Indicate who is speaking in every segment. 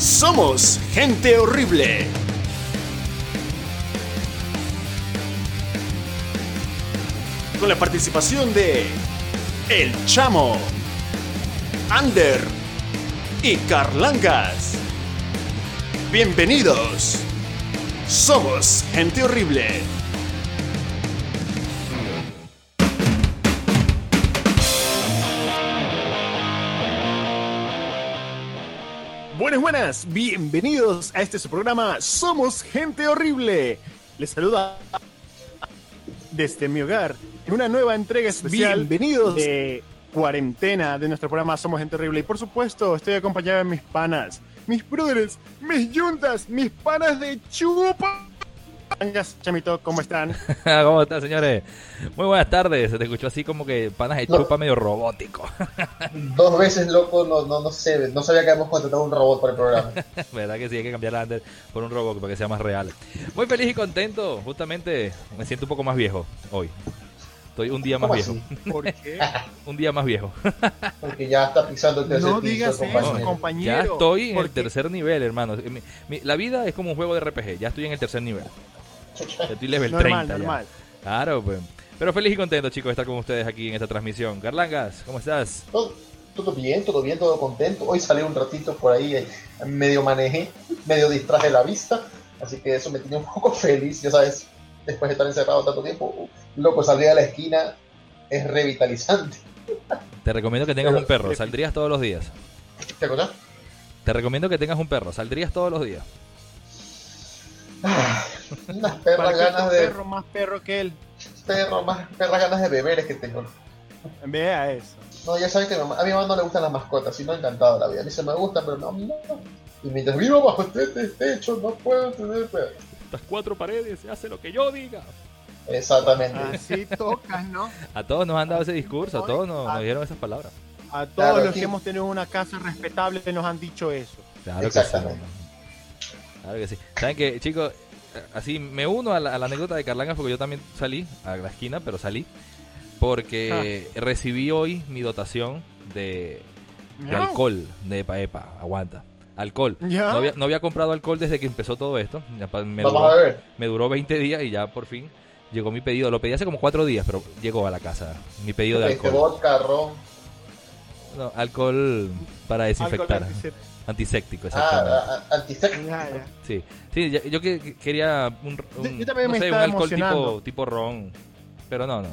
Speaker 1: Somos gente horrible. Con la participación de El Chamo, Ander y Carlangas. Bienvenidos. Somos gente horrible. Buenas, buenas, bienvenidos a este su programa Somos Gente Horrible. Les saluda desde mi hogar en una nueva entrega especial. Bienvenidos de cuarentena de nuestro programa Somos Gente Horrible. Y por supuesto, estoy acompañado de mis panas, mis brothers, mis yuntas, mis panas de chupa. Chamito, ¿cómo están?
Speaker 2: ¿Cómo están, señores? Muy buenas tardes. Se te escuchó así como que panas de chupa medio robótico.
Speaker 3: Dos veces, loco, no, no, no sé. No sabía que habíamos contratado un robot para el programa.
Speaker 2: ¿Verdad que sí? Hay que cambiar a Ander por un robot para que sea más real. Muy feliz y contento. Justamente me siento un poco más viejo hoy. Estoy un día más viejo.
Speaker 1: ¿Por qué?
Speaker 2: un día más viejo.
Speaker 3: Porque ya está pisando el tercer
Speaker 1: No
Speaker 3: piso,
Speaker 1: digas
Speaker 3: compañero.
Speaker 1: eso, compañero.
Speaker 2: Ya estoy en el tercer nivel, hermano. Mi- mi- la vida es como un juego de RPG. Ya estoy en el tercer nivel. Ya estoy level
Speaker 1: Normal,
Speaker 2: 30 ya.
Speaker 1: normal.
Speaker 2: Claro, pues. Pero feliz y contento, chicos, de estar con ustedes aquí en esta transmisión. Carlangas, ¿cómo estás?
Speaker 3: Todo, todo bien, todo bien, todo contento. Hoy salí un ratito por ahí, eh, medio manejé, medio distraje la vista. Así que eso me tiene un poco feliz, ya sabes. Después de estar encerrado tanto tiempo, uh, loco, salir a la esquina es revitalizante.
Speaker 2: Te recomiendo que tengas
Speaker 3: Pero-
Speaker 2: un perro. ¿Saldrías todos los días?
Speaker 3: ¿Te acordás?
Speaker 2: Te recomiendo que tengas un perro. ¿Saldrías todos los días?
Speaker 3: Ah, Unas
Speaker 1: ¿Para
Speaker 3: perras ganas de
Speaker 1: perro más perro que él?
Speaker 3: perro, más perras ganas de beber es que tengo.
Speaker 1: Vea eso.
Speaker 3: No, ya sabes que a mi mamá- a mi mamá no le gustan las mascotas, y no encantado la vida. A mí se me gustan, pero no, a mí no. Y mientras vivo bajo este techo, no puedo tener perro.
Speaker 2: Estas cuatro paredes se hace lo que yo diga.
Speaker 3: Exactamente.
Speaker 1: Así tocas, ¿no?
Speaker 2: A todos nos han dado ese discurso, a todos nos, nos dijeron esas palabras.
Speaker 1: A todos
Speaker 3: Claro,
Speaker 1: los
Speaker 3: aquí-
Speaker 1: que hemos tenido una casa respetable nos han dicho eso.
Speaker 2: Claro que sí. Claro que sí. ¿Saben que, chicos? Así me uno a la, a la anécdota de Carlangas porque yo también salí a la esquina, pero salí porque recibí hoy mi dotación de, alcohol de Paepa. Aguanta. Alcohol.
Speaker 1: Ya.
Speaker 2: No había, no había comprado alcohol desde que empezó todo esto. Me
Speaker 3: Vamos
Speaker 2: duró,
Speaker 3: a ver.
Speaker 2: me duró 20 días y ya por fin llegó mi pedido. Lo pedí hace como 4 días, pero llegó a la casa mi pedido de
Speaker 3: Este
Speaker 2: alcohol.
Speaker 3: vodka, ron.
Speaker 2: No, alcohol para desinfectar.
Speaker 1: Alcohol antiséptico.
Speaker 2: Antiséptico, exactamente.
Speaker 3: Ah, ah, antiséptico.
Speaker 1: Ya.
Speaker 2: Sí, sí, yo que, que quería un, un-
Speaker 1: Yo- yo también
Speaker 2: no
Speaker 1: me
Speaker 2: sé, un alcohol tipo, tipo ron, pero no, no.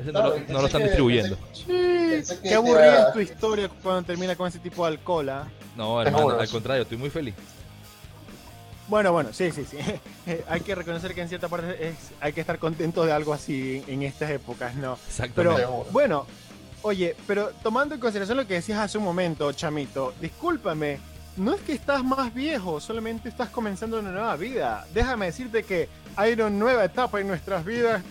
Speaker 2: Ese no, lo,
Speaker 3: pensé
Speaker 2: no lo están
Speaker 3: que-
Speaker 2: distribuyendo.
Speaker 1: Sí,
Speaker 3: Pensé que
Speaker 1: qué aburrida es tu historia cuando termina con ese tipo de alcohol, ¿ah?
Speaker 2: No, hermano, al contrario, estoy muy feliz.
Speaker 1: Bueno, bueno, sí, sí, sí. hay que reconocer que en cierta parte es, hay que estar contento de algo así en, en estas épocas, ¿no?
Speaker 2: Exactamente.
Speaker 1: Pero bueno, oye, pero tomando en consideración lo que decías hace un momento, Chamito, discúlpame, no es que estás más viejo, solamente estás comenzando una nueva vida. Déjame decirte que hay una nueva etapa en nuestras vidas.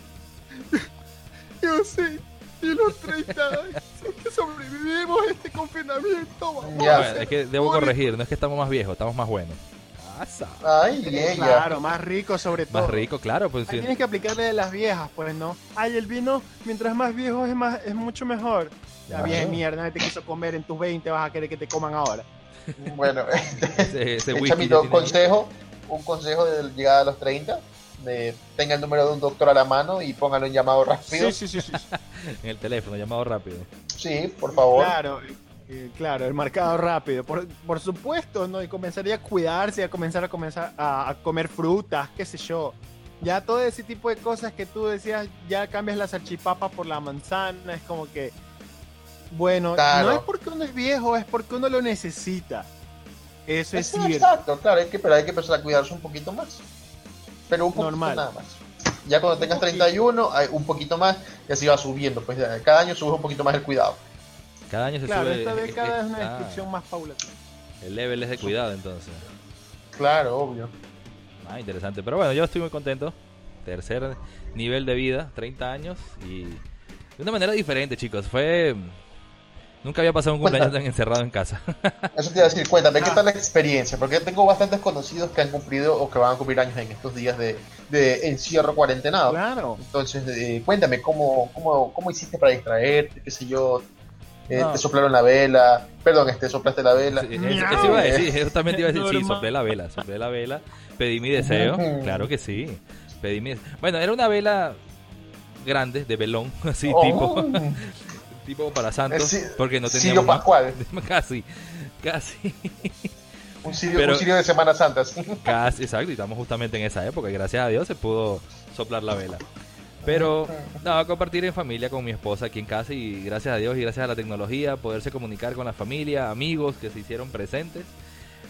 Speaker 1: Yo sé, y los 30 años que sobrevivimos a este confinamiento. vamos
Speaker 3: Ya.
Speaker 1: a
Speaker 2: es que debo corregir, no es que estamos más viejos, estamos más buenos.
Speaker 3: Ay, ella.
Speaker 1: Claro, más rico sobre todo.
Speaker 2: Más rico, claro, pues sí.
Speaker 1: tienes que aplicarle de las viejas, pues, ¿no? Ay, el vino, mientras más viejo es más es mucho mejor. La
Speaker 2: Claro.
Speaker 1: vieja mierda, nadie te quiso comer en tus 20, vas a querer que te coman ahora.
Speaker 3: Bueno,
Speaker 2: ese, ese whisky
Speaker 3: un consejo, un consejo de llegada a los 30, de tenga el número de un doctor a la mano y póngalo en llamado rápido.
Speaker 1: Sí, sí, sí, sí.
Speaker 2: en el teléfono, llamado rápido.
Speaker 3: Sí, por favor.
Speaker 1: Claro, eh, claro, el marcado rápido. Por, por supuesto, ¿no? Y comenzaría a cuidarse, a comenzar a comenzar a, a comer frutas, qué sé yo. Ya todo ese tipo de cosas que tú decías, ya cambias la salchipapa por la manzana, es como que, bueno,
Speaker 3: Claro.
Speaker 1: no es porque uno es viejo, es porque uno lo necesita. Eso es cierto.
Speaker 3: Exacto, claro, hay que, pero hay que empezar a cuidarse un poquito más. Pero un poquito
Speaker 1: Normal.
Speaker 3: nada más. Ya cuando tengas
Speaker 1: poquito.
Speaker 3: 31, hay un poquito más, y así va subiendo. Pues ya, cada año subes un poquito más el cuidado.
Speaker 2: Cada año se
Speaker 1: Claro,
Speaker 2: sube.
Speaker 1: esta década es una
Speaker 2: ah,
Speaker 1: descripción más paulatina.
Speaker 2: El level es de cuidado, entonces.
Speaker 3: Claro, obvio.
Speaker 2: Ah, interesante. Pero bueno, yo estoy muy contento. Tercer nivel de vida, 30 años y de una manera diferente, chicos. Fue nunca había pasado un cumpleaños tan encerrado en casa.
Speaker 3: Eso te iba a decir, cuéntame, ¿qué
Speaker 1: Ah.
Speaker 3: tal la experiencia? Porque tengo bastantes conocidos que han cumplido o que van a cumplir años en estos días de, de encierro cuarentenado.
Speaker 1: Claro.
Speaker 3: Entonces, eh, cuéntame, ¿cómo, cómo, ¿cómo hiciste para distraerte? ¿Qué sé yo? Eh,
Speaker 2: No.
Speaker 3: te soplaron la vela, perdón, este, soplaste la vela.
Speaker 2: Sí, eso, eso iba a decir, eso también te iba a decir, sí, soplé la vela, soplé la vela, pedí mi deseo, claro que sí, pedí mi deseo. Bueno, era una vela grande, de velón, así,
Speaker 3: Oh,
Speaker 2: tipo, tipo para santos,
Speaker 3: Sí-
Speaker 2: porque no más-
Speaker 3: Pascual,
Speaker 2: casi, casi,
Speaker 3: un sirio,
Speaker 2: Pero-
Speaker 3: un sirio de Semana Santa. sí.
Speaker 2: casi, exacto, y estamos justamente en esa época, y gracias a Dios se pudo soplar la vela. Pero, no, compartir en familia con mi esposa aquí en casa y gracias a Dios y gracias a la tecnología, poderse comunicar con la familia, amigos que se hicieron presentes.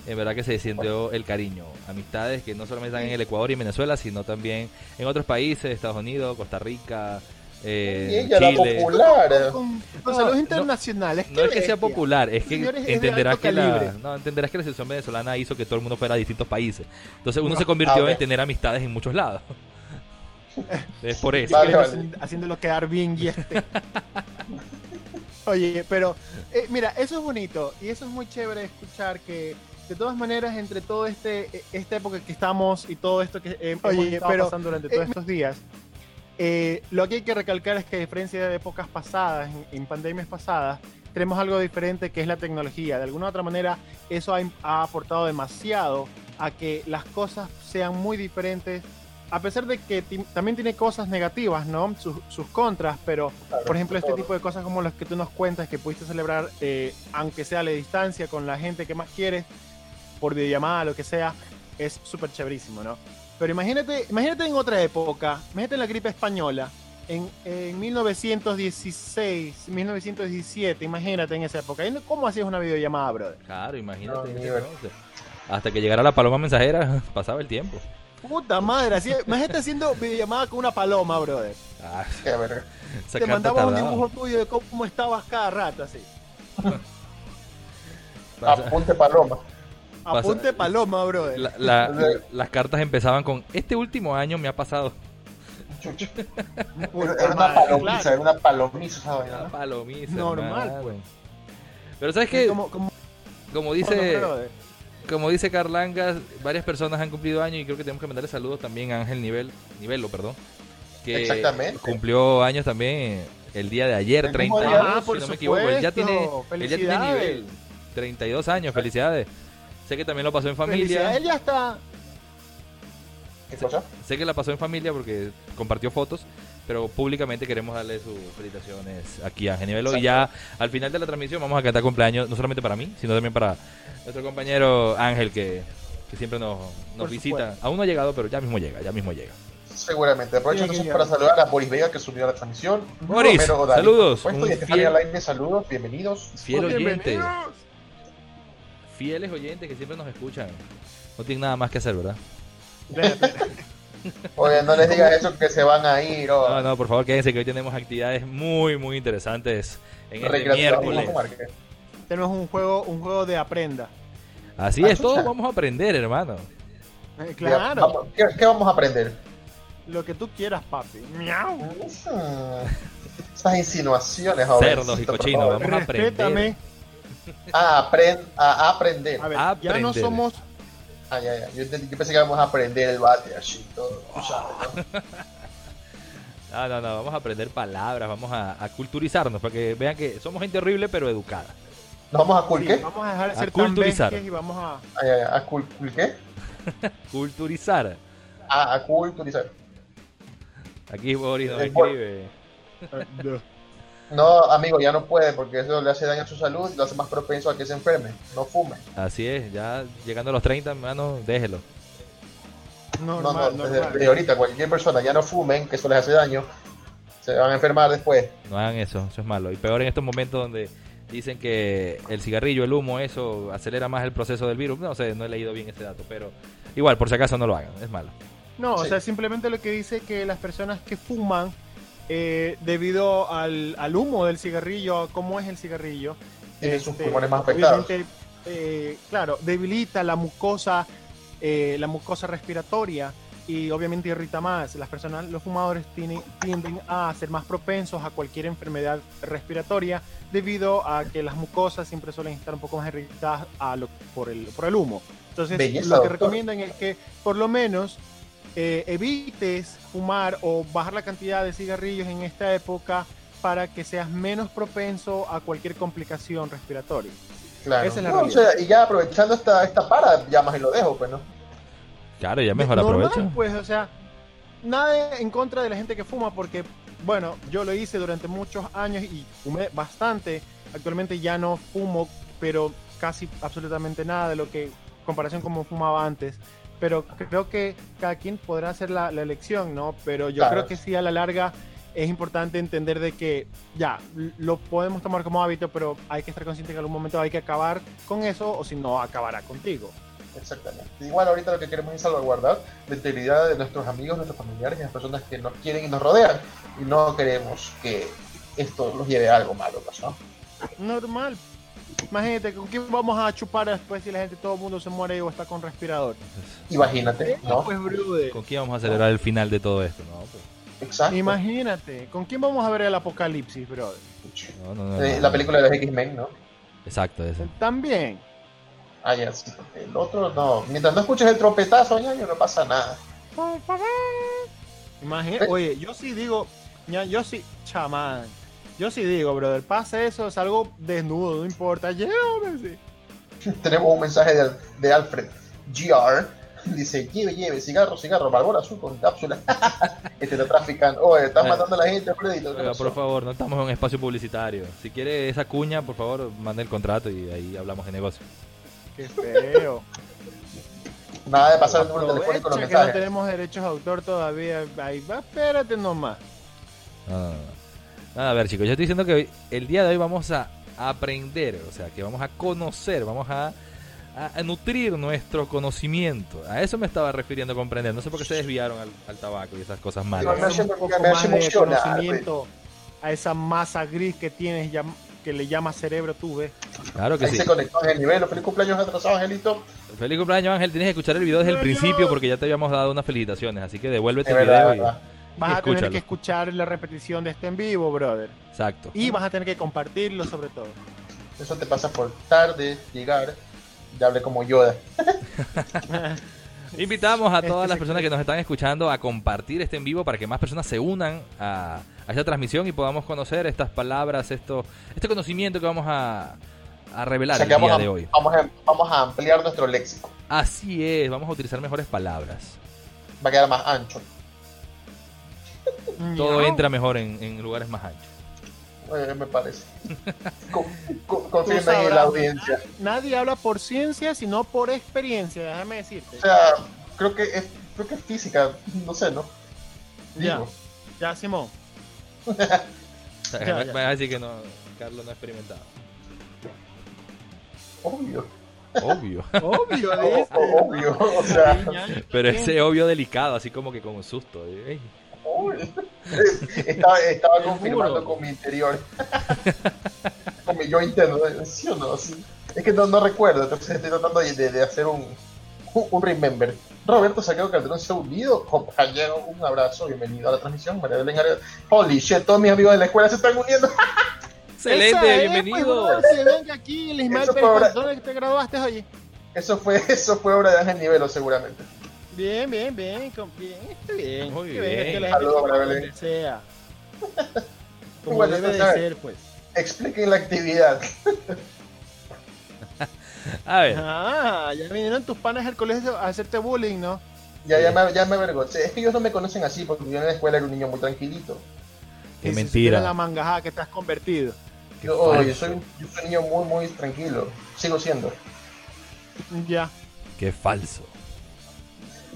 Speaker 2: En verdad que se sintió el cariño. Amistades que no solamente están en el Ecuador y en Venezuela, sino también en otros países, Estados Unidos, Costa Rica,
Speaker 3: y
Speaker 2: eh,
Speaker 3: ella, la
Speaker 2: Chile.
Speaker 3: popular.
Speaker 1: Con, con
Speaker 2: No,
Speaker 1: saludos
Speaker 2: no-
Speaker 1: internacionales.
Speaker 2: No es que sea popular, es que
Speaker 1: Señores,
Speaker 2: entenderás que, la, no, entenderás que la selección venezolana hizo que todo el mundo fuera a distintos países. Entonces uno
Speaker 1: No,
Speaker 2: se convirtió en tener amistades en muchos lados. Es por eso.
Speaker 3: Vale, vale.
Speaker 1: haci- Haciéndolo quedar bien y este. Oye, pero eh, mira, eso es bonito y eso es muy chévere escuchar que de todas maneras entre todo este eh, esta época que estamos y todo esto que eh, hemos
Speaker 4: Oye,
Speaker 1: estado
Speaker 4: pero,
Speaker 1: pasando durante
Speaker 4: eh,
Speaker 1: todos estos días, eh, lo que hay que recalcar es que a diferencia de épocas pasadas, en, en pandemias pasadas, tenemos algo diferente que es la tecnología. De alguna u otra manera, eso ha, ha aportado demasiado a que las cosas sean muy diferentes, a pesar de que también tiene cosas negativas, ¿no? Sus, sus contras, pero por ejemplo, este tipo de cosas como las que tú nos cuentas que pudiste celebrar, eh, aunque sea a la distancia, con la gente que más quieres, por videollamada, lo que sea, es súper chéverísimo, ¿no? Pero imagínate, imagínate en otra época, imagínate en la gripe española, en, en 1916, 1917, imagínate en esa época. ¿Y ¿Cómo hacías una videollamada, brother?
Speaker 2: Claro, imagínate.
Speaker 3: No,
Speaker 2: en ese. Hasta que llegara la paloma mensajera, pasaba el tiempo.
Speaker 1: Puta madre, así, imagínate haciendo videollamada con una paloma, brother.
Speaker 2: Ah,
Speaker 3: Qué verga.
Speaker 2: esa
Speaker 1: Te mandaba un dibujo tuyo de cómo estabas cada rato, así.
Speaker 3: Apunte paloma.
Speaker 1: Apunte paloma, brother.
Speaker 2: la- la- las cartas empezaban con este último año me ha pasado
Speaker 3: Era una palomiza,
Speaker 1: claro.
Speaker 3: era una palomiza esa vaina,
Speaker 2: una palomiza
Speaker 1: Normal, pues.
Speaker 2: pero sabes que
Speaker 1: Como- como-
Speaker 2: como
Speaker 1: como
Speaker 2: dice. Como dice Carlangas varias personas han cumplido años y creo que tenemos que mandarle saludos también a Ángel Nivel Nivelo perdón que
Speaker 3: Exactamente.
Speaker 2: cumplió años también el día de ayer
Speaker 3: El
Speaker 2: 30
Speaker 3: mismo día.
Speaker 2: años
Speaker 1: Ah,
Speaker 2: si
Speaker 1: por
Speaker 2: no me equivoco él ya tiene él ya tiene nivel 32 años felicidades sé que también lo pasó en familia
Speaker 1: Él ya está.
Speaker 3: ¿Qué cosa?
Speaker 2: Sé que la pasó en familia porque compartió fotos, pero públicamente queremos darle sus felicitaciones aquí a Genivelo. Y ya al final de la transmisión vamos a cantar cumpleaños, no solamente para mí, sino también para nuestro compañero Ángel, que, que siempre nos, nos visita.
Speaker 1: supuesto.
Speaker 2: Aún no ha llegado, pero ya mismo llega, ya mismo llega.
Speaker 3: Seguramente. Aprovecho
Speaker 1: Sí,
Speaker 3: entonces para saludar a Boris Vega que subió a la transmisión.
Speaker 2: Boris, saludos,
Speaker 3: por supuesto,
Speaker 2: un
Speaker 3: y Estefanía
Speaker 2: fiel-
Speaker 3: Lainez, saludos, bienvenidos.
Speaker 2: Fiel oyente,
Speaker 1: Bienvenidos.
Speaker 2: fieles oyentes que siempre nos escuchan. No tienen nada más que hacer, ¿verdad?
Speaker 3: Oye, no les digas eso que se van a ir. oh.
Speaker 2: No, no, por favor, quédense que hoy tenemos actividades muy, muy interesantes en este miércoles.
Speaker 3: a.
Speaker 1: Tenemos un juego, un juego de aprenda.
Speaker 2: Así
Speaker 3: Ah,
Speaker 2: es, todos vamos a aprender, hermano.
Speaker 1: Eh, claro,
Speaker 3: ¿qué, qué vamos a aprender?
Speaker 1: lo que tú quieras, papi. Miau.
Speaker 3: Hmm, Esas insinuaciones,
Speaker 2: Cerdos y
Speaker 3: jovencito,
Speaker 2: cochinos, vamos a aprender.
Speaker 1: Respétame.
Speaker 3: Ah, a aprender.
Speaker 1: A ver, ya no somos.
Speaker 3: Ah, ya, ya. Yo, entendí- yo pensé que íbamos a aprender el bate, así, todo. ¿no?
Speaker 2: No, no, no, vamos a aprender palabras, vamos a, a culturizarnos para que vean que somos gente horrible pero educada.
Speaker 3: ¿Nos vamos a
Speaker 1: sí,
Speaker 3: qué?
Speaker 1: vamos a dejar de
Speaker 2: A
Speaker 1: ser
Speaker 2: culturizar.
Speaker 1: y vamos a.
Speaker 3: Ah, ya, ya. ¿A cool qué?
Speaker 2: Culturizar.
Speaker 3: Ah, a culturizar.
Speaker 2: Aquí Boris nos
Speaker 3: Eh, por-
Speaker 2: escribe.
Speaker 3: No, amigo, ya no puede porque eso le hace daño a su salud y lo hace más propenso a que se enferme. No fume.
Speaker 2: Así es, ya llegando a los 30, hermano, déjelo.
Speaker 3: No,
Speaker 1: Normal,
Speaker 3: no, desde,
Speaker 1: normal.
Speaker 3: desde ahorita cualquier persona ya no fumen, que eso les hace daño, se van a enfermar después.
Speaker 2: No hagan eso, eso es malo. Y peor en estos momentos donde dicen que el cigarrillo, el humo, eso acelera más el proceso del virus. No sé, no he leído bien ese dato, pero igual, por si acaso no lo hagan, es malo.
Speaker 1: No, o sea, simplemente lo que dice que las personas que fuman, eh, debido al, al humo del cigarrillo, cómo es el cigarrillo,
Speaker 3: Tienen sus
Speaker 1: este,
Speaker 3: pulmones más afectados.
Speaker 1: eh, claro, debilita la mucosa, eh, la mucosa respiratoria y obviamente irrita más. Las personas, los fumadores tienen, tienden a ser más propensos a cualquier enfermedad respiratoria debido a que las mucosas siempre suelen estar un poco más irritadas a lo- por, el, por el humo. Entonces,
Speaker 3: Belleza,
Speaker 1: lo que
Speaker 3: doctor.
Speaker 1: recomiendan es que por lo menos eh, evites fumar o bajar la cantidad de cigarrillos en esta época para que seas menos propenso a cualquier complicación respiratoria.
Speaker 3: Claro.
Speaker 1: Esa es la
Speaker 3: No, o sea, y ya aprovechando esta, esta para, ya más y lo dejo, pues, ¿no?
Speaker 2: Claro, ya mejor
Speaker 1: Normal,
Speaker 2: aprovecha.
Speaker 1: Pues, o sea, nada en contra de la gente que fuma, porque, bueno, yo lo hice durante muchos años y fumé bastante. Actualmente ya no fumo, pero casi absolutamente nada de lo que, comparación como fumaba antes. Pero creo que cada quien podrá hacer la, la elección, ¿no? Pero yo
Speaker 3: Claro.
Speaker 1: creo que sí, a la larga es importante entender de que ya, lo podemos tomar como hábito, pero hay que estar consciente que en algún momento hay que acabar con eso, o si no, acabará contigo.
Speaker 3: Exactamente. Igual ahorita lo que queremos es salvaguardar la integridad de nuestros amigos, nuestros familiares y las personas que nos quieren y nos rodean. Y no queremos que esto los lleve a algo malo, ¿no?
Speaker 1: Normal. Imagínate, ¿con quién vamos a chupar después si la gente, todo el mundo se muere o está con respirador?
Speaker 3: Imagínate, ¿no?
Speaker 1: Pues, brother.
Speaker 2: ¿Con quién vamos a celebrar el final de todo esto? No, pues,
Speaker 3: Exacto.
Speaker 1: Imagínate, ¿con quién vamos a ver el apocalipsis, brother?
Speaker 2: no, no, no,
Speaker 3: Eh,
Speaker 2: no,
Speaker 3: la
Speaker 2: no.
Speaker 3: película de los X-Men, ¿no?
Speaker 2: Exacto, ese.
Speaker 1: También.
Speaker 3: Ah, ya, sí. El otro no. Mientras no escuches el trompetazo, ñaño, no pasa nada.
Speaker 1: Imagínate, oye, yo sí digo, ya, yo sí, chamán. Yo sí digo, brother, pasa eso, salgo desnudo, no importa, llévame.
Speaker 3: Tenemos un mensaje de, de Alfred GR. Dice, lleve, lleve, cigarro, cigarro, Marlboro azul con cápsula. este lo trafican. Oye, estás
Speaker 2: Eh.
Speaker 3: matando a la gente, Alfredito. ¿qué
Speaker 2: Oiga,
Speaker 3: pasó?
Speaker 2: por favor, no estamos en un espacio publicitario. Si quiere esa cuña, por favor, mande el contrato y ahí hablamos de negocio.
Speaker 1: Qué feo.
Speaker 3: Nada de pasar el número telefónico
Speaker 1: Aprovecha
Speaker 3: los
Speaker 1: que no tenemos derechos de autor todavía. Ahí va, espérate nomás.
Speaker 2: No, no, no. Nada, a ver, chicos, yo estoy diciendo que hoy- el día de hoy vamos a aprender, o sea, que vamos a conocer, vamos a, a- a nutrir nuestro conocimiento. A eso me estaba refiriendo comprender. No sé por qué se desviaron al, al tabaco y esas cosas malas.
Speaker 3: me hace-
Speaker 1: un poco
Speaker 3: me hace
Speaker 1: más de
Speaker 3: emocionar,
Speaker 1: conocimiento a esa masa gris que tienes llam- que le llamas cerebro tú ves
Speaker 2: Claro que
Speaker 3: Ahí
Speaker 2: sí.
Speaker 3: se conectó nivel. Feliz cumpleaños atrasado, Angelito.
Speaker 2: Feliz cumpleaños, Ángel. Tienes que escuchar el video desde el principio porque ya te habíamos dado unas felicitaciones. Así que devuélvete
Speaker 3: De
Speaker 2: el
Speaker 3: verdad,
Speaker 2: video.
Speaker 3: de
Speaker 2: y-
Speaker 1: vas a tener
Speaker 2: Escúchalo.
Speaker 1: que escuchar la repetición de este en vivo brother
Speaker 2: Exacto.
Speaker 1: y vas a tener que compartirlo sobre todo
Speaker 3: Eso te pasa por tarde, llegar. Ya hablé como Yoda.
Speaker 2: Invitamos a
Speaker 1: Este
Speaker 2: todas las
Speaker 1: secreto.
Speaker 2: personas que nos están escuchando a compartir este en vivo para que más personas se unan a, a esta transmisión y podamos conocer estas palabras, esto, este conocimiento que vamos a, a revelar
Speaker 3: O sea
Speaker 2: el día
Speaker 3: a,
Speaker 2: de hoy.
Speaker 3: vamos, a, vamos a ampliar nuestro léxico.
Speaker 2: Así es, vamos a utilizar mejores palabras.
Speaker 3: Va a quedar más ancho.
Speaker 2: Todo
Speaker 1: Ya.
Speaker 2: entra mejor en, en lugares más anchos.
Speaker 3: Eh, me parece. Con- con-
Speaker 1: Tú
Speaker 3: Confirmen en
Speaker 1: sabrás,
Speaker 3: la audiencia.
Speaker 1: nadie habla por ciencia sino por experiencia déjame decirte
Speaker 3: O sea, creo que es, creo que es física. No sé, ¿no?
Speaker 1: Ya.
Speaker 3: Digo.
Speaker 1: ya Simón
Speaker 2: sea,
Speaker 1: Ya,
Speaker 2: vas a decir que no, Carlos no ha experimentado.
Speaker 3: Obvio.
Speaker 2: Obvio.
Speaker 1: obvio
Speaker 3: O- obvio. O sea,
Speaker 2: Pero ese obvio delicado, así como que con un susto.
Speaker 3: Estaba, estaba confirmando con mi interior. con mi yo interno. ¿Sí o no? Sí. Es que no, no recuerdo, entonces estoy tratando de, de- de hacer un, un, un remember. Roberto Saqueo Calderón se ha unido. Compañero, un abrazo, bienvenido a la transmisión. María Belén Arevalo. Holy shit, todos mis amigos de la escuela se están uniendo.
Speaker 2: Excelente,
Speaker 1: Esa es,
Speaker 2: bienvenido.
Speaker 1: Pues, venga aquí, el Ismael
Speaker 3: Eso fue
Speaker 1: Pérez,
Speaker 3: ahora-
Speaker 1: ¿dónde te graduaste, oye?
Speaker 3: Eso fue, eso fue obra de Ángel Nivelo, seguramente.
Speaker 1: Bien, bien, bien, con- bien, está bien.
Speaker 2: Muy
Speaker 1: venga,
Speaker 2: bien.
Speaker 1: que la gente
Speaker 3: Saludos, Belén.
Speaker 1: sea. Como
Speaker 3: Bueno,
Speaker 1: debe de ser, pues.
Speaker 3: Expliquen la actividad.
Speaker 2: A ver,
Speaker 1: Ah, ya vinieron tus panas al colegio a hacerte bullying, ¿no?
Speaker 3: Ya, ya, me, ya me avergoncé. Es que ellos no me conocen así porque yo en la escuela era un niño muy tranquilito.
Speaker 2: qué
Speaker 1: Y
Speaker 2: mentira.
Speaker 1: la mangajada que te has convertido.
Speaker 3: Yo, oye,
Speaker 2: falso.
Speaker 3: soy, un- yo soy un niño muy, muy tranquilo. Sigo siendo.
Speaker 1: Ya.
Speaker 2: Qué falso.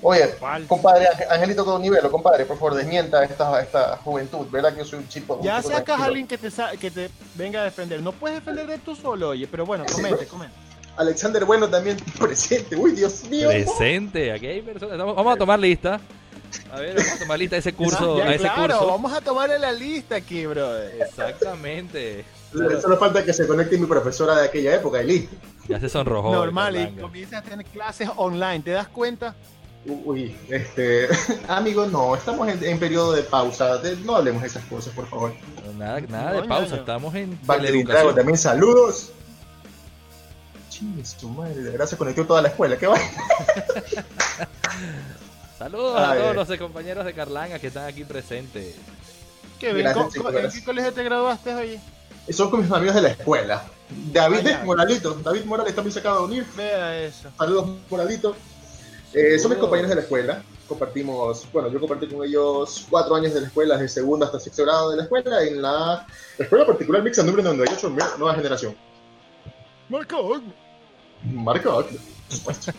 Speaker 3: Oye, compadre, Angelito con nivel, compadre, por favor, desmienta esta, esta juventud, ¿verdad? Que yo soy un chico.
Speaker 1: Ya
Speaker 3: chico
Speaker 1: sacas a
Speaker 3: tranquilo.
Speaker 1: alguien que te, sa- que te venga a defender. No puedes defenderte tú solo, oye, pero bueno, comente, comente.
Speaker 3: Alexander Bueno también presente. Uy, Dios mío.
Speaker 2: Presente, aquí hay personas. Vamos a tomar lista. A ver, vamos a tomar lista de ese curso.
Speaker 1: Ya,
Speaker 2: a ese
Speaker 1: claro,
Speaker 2: curso.
Speaker 1: vamos a tomarle la lista aquí, brother.
Speaker 2: Exactamente.
Speaker 3: Solo falta que se conecte mi profesora de aquella época, Eli.
Speaker 2: Ya se sonrojó.
Speaker 1: Normal, y comienzas a tener clases online, ¿te das cuenta?
Speaker 3: Uy, este. Amigo, no, estamos en, en periodo de pausa. de- no hablemos de esas cosas, por favor.
Speaker 2: Nada, nada de
Speaker 1: No,
Speaker 2: pausa,
Speaker 1: ñaño.
Speaker 2: estamos en
Speaker 3: Vale, Trago, también saludos. Chingue su madre, de verdad se conectó toda la escuela. ¿Qué va?
Speaker 2: Saludos a
Speaker 3: Ay,
Speaker 2: todos
Speaker 3: ay.
Speaker 2: los compañeros de Carlanga que están aquí presentes.
Speaker 1: Kevin,
Speaker 3: Gracias,
Speaker 1: ¿en qué colegio te graduaste hoy?
Speaker 3: Son con mis amigos de la escuela. David
Speaker 1: ya.
Speaker 3: Moralito. David Morales está muy sacado de unir.
Speaker 1: Vea eso.
Speaker 3: Saludos, Moralito. Eh, son mis
Speaker 1: Saludos.
Speaker 3: compañeros de la escuela. Compartimos, bueno, yo compartí con ellos cuatro años de la escuela, desde segundo hasta sexto grado de la escuela, en la escuela particular Mix número 98, nueva generación.
Speaker 1: Marco.
Speaker 3: Marco, por supuesto.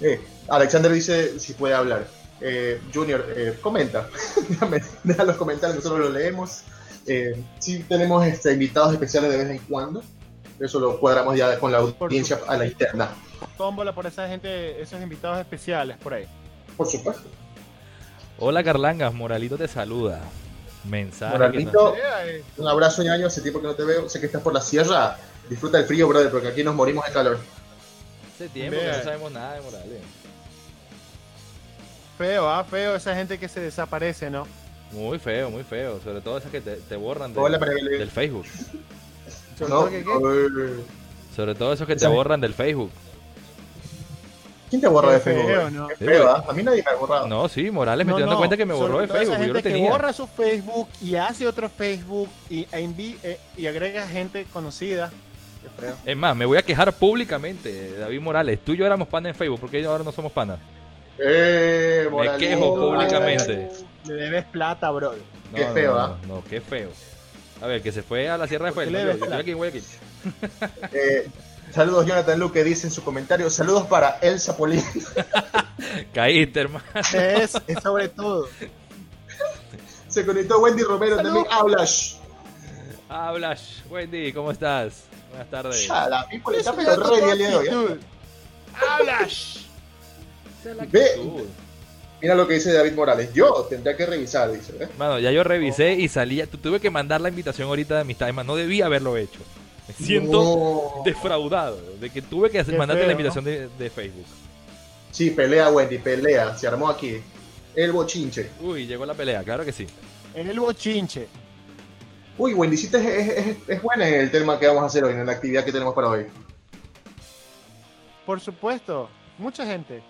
Speaker 3: Eh, Alexander dice si puede hablar. Eh, Junior, eh, comenta. Déjame, deja los comentarios, nosotros los leemos. Eh, sí tenemos este, invitados especiales de vez en cuando. Eso lo cuadramos ya con la audiencia a la interna.
Speaker 1: Tómbola por esa gente, esos invitados especiales por ahí.
Speaker 3: Por supuesto.
Speaker 2: Hola Carlangas, Moralito te saluda. Mensaje.
Speaker 3: Moralito,
Speaker 1: eh,
Speaker 3: un abrazo ñaño, hace tiempo que no te veo. Sé que estás por la sierra. Disfruta del frío, brother, porque aquí nos morimos de calor.
Speaker 2: Hace tiempo que no sabemos nada de Morales.
Speaker 1: Feo, ah, feo esa gente que se desaparece, ¿no?
Speaker 2: Muy feo, muy feo. Sobre todo esas que te, te borran
Speaker 3: Hola,
Speaker 2: del Facebook.
Speaker 1: Sobre
Speaker 3: No,
Speaker 1: todo que, ¿qué?
Speaker 3: eh,
Speaker 2: Sobre todo esos que te borran del Facebook.
Speaker 3: ¿Quién te borra de Facebook?
Speaker 1: feo, ¿no?
Speaker 3: Qué feo, ¿ah? A mí nadie me ha borrado.
Speaker 2: No, sí, Morales me
Speaker 1: No,
Speaker 2: estoy dando
Speaker 1: no,
Speaker 2: cuenta que me borró
Speaker 1: sobre
Speaker 2: de
Speaker 1: esa
Speaker 2: Facebook. Yo lo tenía.
Speaker 1: que borra su Facebook y hace otro Facebook y, e eh, y agrega gente conocida. Qué feo.
Speaker 2: Es más, me voy a quejar públicamente, David Morales. Tú y yo éramos panas en Facebook, ¿por qué ahora no somos panas?
Speaker 3: Eh,
Speaker 2: Me
Speaker 3: Moralito.
Speaker 2: quejo públicamente.
Speaker 1: Le debes plata, bro.
Speaker 2: No,
Speaker 3: Qué feo,
Speaker 2: no,
Speaker 3: ¿ah?
Speaker 2: No, no, qué feo. A ver, que se fue a la Sierra de
Speaker 1: ¿Por qué
Speaker 2: Fuego.
Speaker 1: le
Speaker 2: Yo,
Speaker 1: ves
Speaker 2: yo
Speaker 1: la-
Speaker 2: aquí, voy aquí.
Speaker 3: Eh, saludos, Jonathan Luke, dice en su comentario. Saludos para Elsa Polín.
Speaker 2: Caíste, hermano.
Speaker 1: Es, es sobre todo.
Speaker 3: Se conectó Wendy Romero
Speaker 1: Salud.
Speaker 3: también. Hablas.
Speaker 2: Hablas, Wendy, ¿cómo estás? Buenas tardes.
Speaker 3: Ya, la people está
Speaker 1: Es
Speaker 3: pero día de hoy. ¿eh?
Speaker 1: actitud. Hablas.
Speaker 3: Ve. Mira lo que dice David Morales. Yo tendría que revisar, dice. ¿eh?
Speaker 2: Mano, ya yo revisé y salía. tu- Tuve que mandar la invitación ahorita de amistad. Además, no debía haberlo hecho. Me siento
Speaker 3: No.
Speaker 2: defraudado de que tuve que hacer- mandarte la invitación de, de Facebook.
Speaker 3: Sí, pelea, Wendy, pelea. Se armó aquí. El bochinche.
Speaker 2: Uy, llegó la pelea, claro que sí.
Speaker 1: En el bochinche.
Speaker 3: Uy, Wendy, sí te- es, es, es buena en el tema que vamos a hacer hoy, en la actividad que tenemos para hoy.
Speaker 1: Por supuesto. Mucha gente.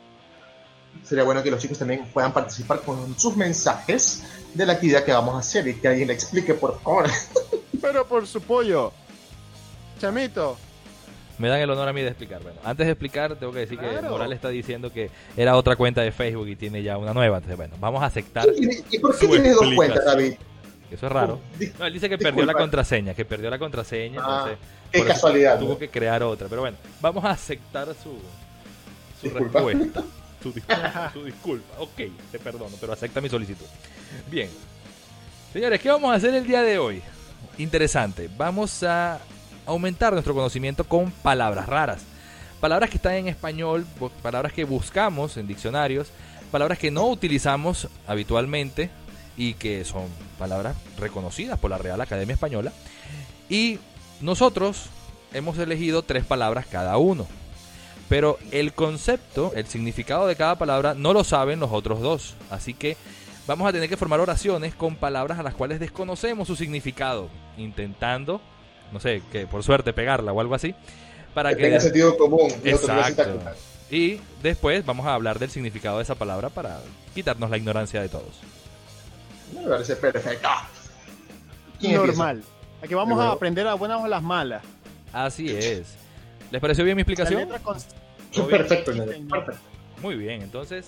Speaker 3: Sería bueno que los chicos también puedan participar con sus mensajes de la actividad que vamos a hacer y que alguien le explique, por favor.
Speaker 1: Pero por su pollo. Chamito.
Speaker 2: Me dan el honor a mí de explicar. Bueno, antes de explicar, tengo que decir que
Speaker 1: Claro.
Speaker 2: Morales está diciendo que era otra cuenta de Facebook y tiene ya una nueva. Entonces, bueno, vamos a aceptar.
Speaker 3: ¿Y por qué
Speaker 2: Su
Speaker 3: tienes dos cuentas, David?
Speaker 2: Eso es raro. No, él dice que
Speaker 3: Disculpa.
Speaker 2: perdió la contraseña, que perdió la contraseña,
Speaker 3: Ah,
Speaker 2: entonces
Speaker 3: Qué casualidad.
Speaker 2: tuvo
Speaker 3: ¿no?
Speaker 2: que crear otra. Pero bueno, vamos a aceptar su, su respuesta. Su, dis- su disculpa. Ok, te perdono, pero acepta mi solicitud. Bien. Señores, ¿qué vamos a hacer el día de hoy? Interesante. Vamos a aumentar nuestro conocimiento con palabras raras. Palabras que están en español, palabras que buscamos en diccionarios, palabras que no utilizamos habitualmente y que son palabras reconocidas por la Real Academia Española. Y nosotros hemos elegido tres palabras cada uno. Pero el concepto, el significado de cada palabra no lo saben los otros dos. Así que vamos a tener que formar oraciones con palabras a las cuales desconocemos su significado, intentando, no sé, que por suerte pegarla o algo así, para
Speaker 3: Que
Speaker 2: que
Speaker 3: tenga sentido común.
Speaker 2: Exacto. Y después vamos a hablar del significado de esa palabra para quitarnos la ignorancia de todos.
Speaker 3: Me parece perfecto.
Speaker 1: Normal. Aquí vamos a aprender a buenas o a las malas.
Speaker 2: Así es. ¿Les pareció bien mi explicación? ¿Todo bien?
Speaker 3: Perfecto, perfecto.
Speaker 2: Muy bien, entonces,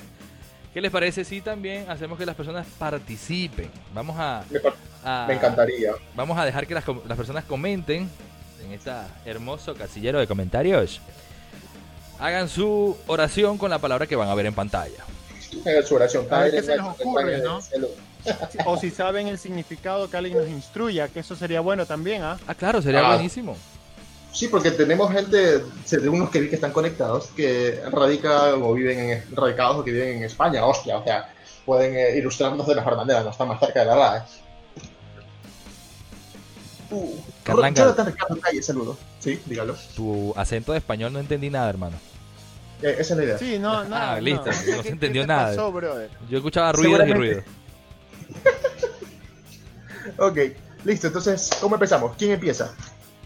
Speaker 2: ¿qué les parece si también hacemos que las personas participen? Vamos a,
Speaker 3: Me,
Speaker 2: a-
Speaker 3: me encantaría.
Speaker 2: Vamos a dejar que las, las personas comenten en este hermoso casillero de comentarios. Hagan su oración con la palabra que van a ver en pantalla.
Speaker 3: Hagan su oración.
Speaker 1: A ver qué se nos ocurre, ¿no? O si saben el significado, que alguien nos instruya, que eso sería bueno también, ¿ah?
Speaker 2: Ah, claro, sería
Speaker 3: Ah.
Speaker 2: buenísimo.
Speaker 3: Sí, porque tenemos gente, de unos que vi que están conectados, que radican o viven en, radicados o que viven en España, hostia, o sea, pueden eh, ilustrarnos de mejor manera, no están más cerca de la edad. ¿eh? Uh. Jonathan Ricardo Calle, saludo. Sí, dígalo.
Speaker 2: Tu acento de español no entendí nada, hermano.
Speaker 3: Eh, esa es la idea.
Speaker 1: Sí, no, no.
Speaker 2: Ah, listo, no se
Speaker 1: ¿Qué-
Speaker 2: entendió nada.
Speaker 1: pasó?
Speaker 2: Yo escuchaba ruidos y ruidos.
Speaker 3: Ok, listo, entonces, ¿cómo empezamos? ¿Quién empieza?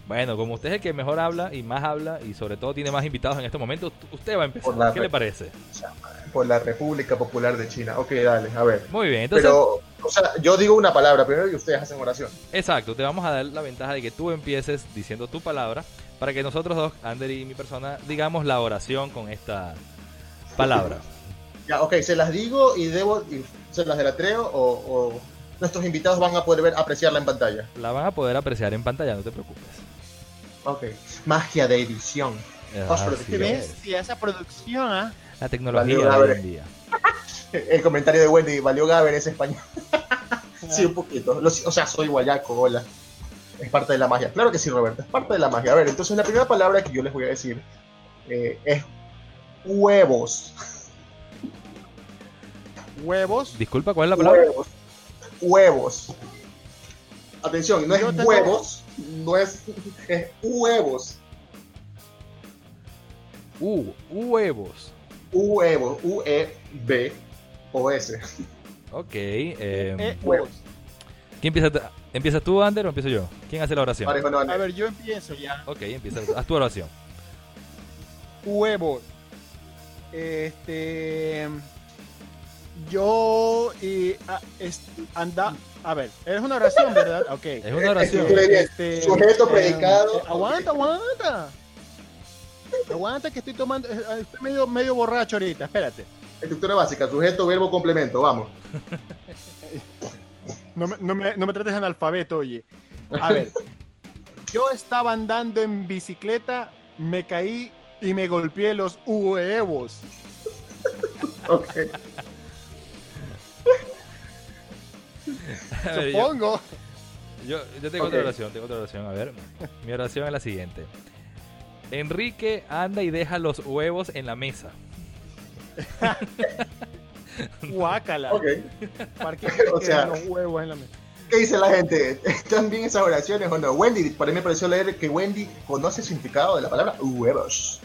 Speaker 2: Bueno, como usted es el que mejor habla y más habla y sobre todo tiene más invitados en este momento, usted va a empezar. ¿Qué le parece?
Speaker 3: por la República Popular de China. Ok, dale, a ver.
Speaker 2: Muy bien, entonces,
Speaker 3: Pero, o sea, yo digo una palabra primero y ustedes hacen oración.
Speaker 2: exacto, te vamos a dar la ventaja de que tú empieces diciendo tu palabra para que nosotros dos, Ander y mi persona, digamos la oración con esta palabra.
Speaker 3: Ya, ok, se las digo y debo, y se las delatreo o, o nuestros invitados van a poder ver, apreciarla en pantalla.
Speaker 2: La van a poder apreciar en pantalla, no te preocupes.
Speaker 3: Ok. Magia de edición.
Speaker 1: ¿Qué
Speaker 2: es.
Speaker 1: bestia esa producción, ah?
Speaker 2: La tecnología
Speaker 3: Valió,
Speaker 2: de hoy en día.
Speaker 3: El comentario de Wendy, valió Gaber ese español. sí, un poquito. Lo- o sea, soy guayaco, hola. Es parte de la magia. Claro que sí, Roberto, es parte de la magia. A ver, entonces la primera palabra que yo les voy a decir eh, es huevos.
Speaker 1: Huevos.
Speaker 2: Disculpa, ¿cuál es la palabra?
Speaker 3: Huevos. Huevos. Atención, no es
Speaker 1: tengo-
Speaker 3: huevos, no es, es huevos.
Speaker 2: U, huevos.
Speaker 3: Huevos, U-E-B-O-S.
Speaker 2: Ok. eh,
Speaker 1: Eh,
Speaker 3: huevos.
Speaker 2: ¿Quién empieza? ¿Empiezas tú, Ander, o empiezo yo? ¿Quién hace la oración?
Speaker 1: A ver, yo empiezo ya.
Speaker 2: Ok, empieza. Haz tu oración.
Speaker 1: Huevos. Este. Yo y ah, es- anda. A ver, es una oración, ¿verdad? Ok.
Speaker 2: Es una oración.
Speaker 3: Bien.
Speaker 1: Este,
Speaker 3: Sujeto,
Speaker 1: eh,
Speaker 3: predicado.
Speaker 1: eh, aguanta, aguanta. Aguanta que estoy tomando. eh, Estoy medio, medio borracho ahorita, espérate.
Speaker 3: Estructura básica, sujeto, verbo, complemento, vamos.
Speaker 1: No me, no me- no me trates de analfabeto, oye. A ver. Yo estaba andando en bicicleta, me caí y me golpeé los huevos.
Speaker 3: Ok.
Speaker 2: Ver,
Speaker 1: Supongo.
Speaker 2: yo, yo tengo otra oración, tengo otra oración. A ver, mi oración es la siguiente. Enrique anda y deja los huevos en la mesa.
Speaker 1: Guácala.
Speaker 3: Ok.
Speaker 1: ¿Para qué
Speaker 3: O sea-
Speaker 1: los huevos en la mesa?
Speaker 3: ¿Qué dice la gente? ¿Están bien esas oraciones o no? Wendy, para mí me pareció leer que Wendy conoce el significado de la palabra huevos.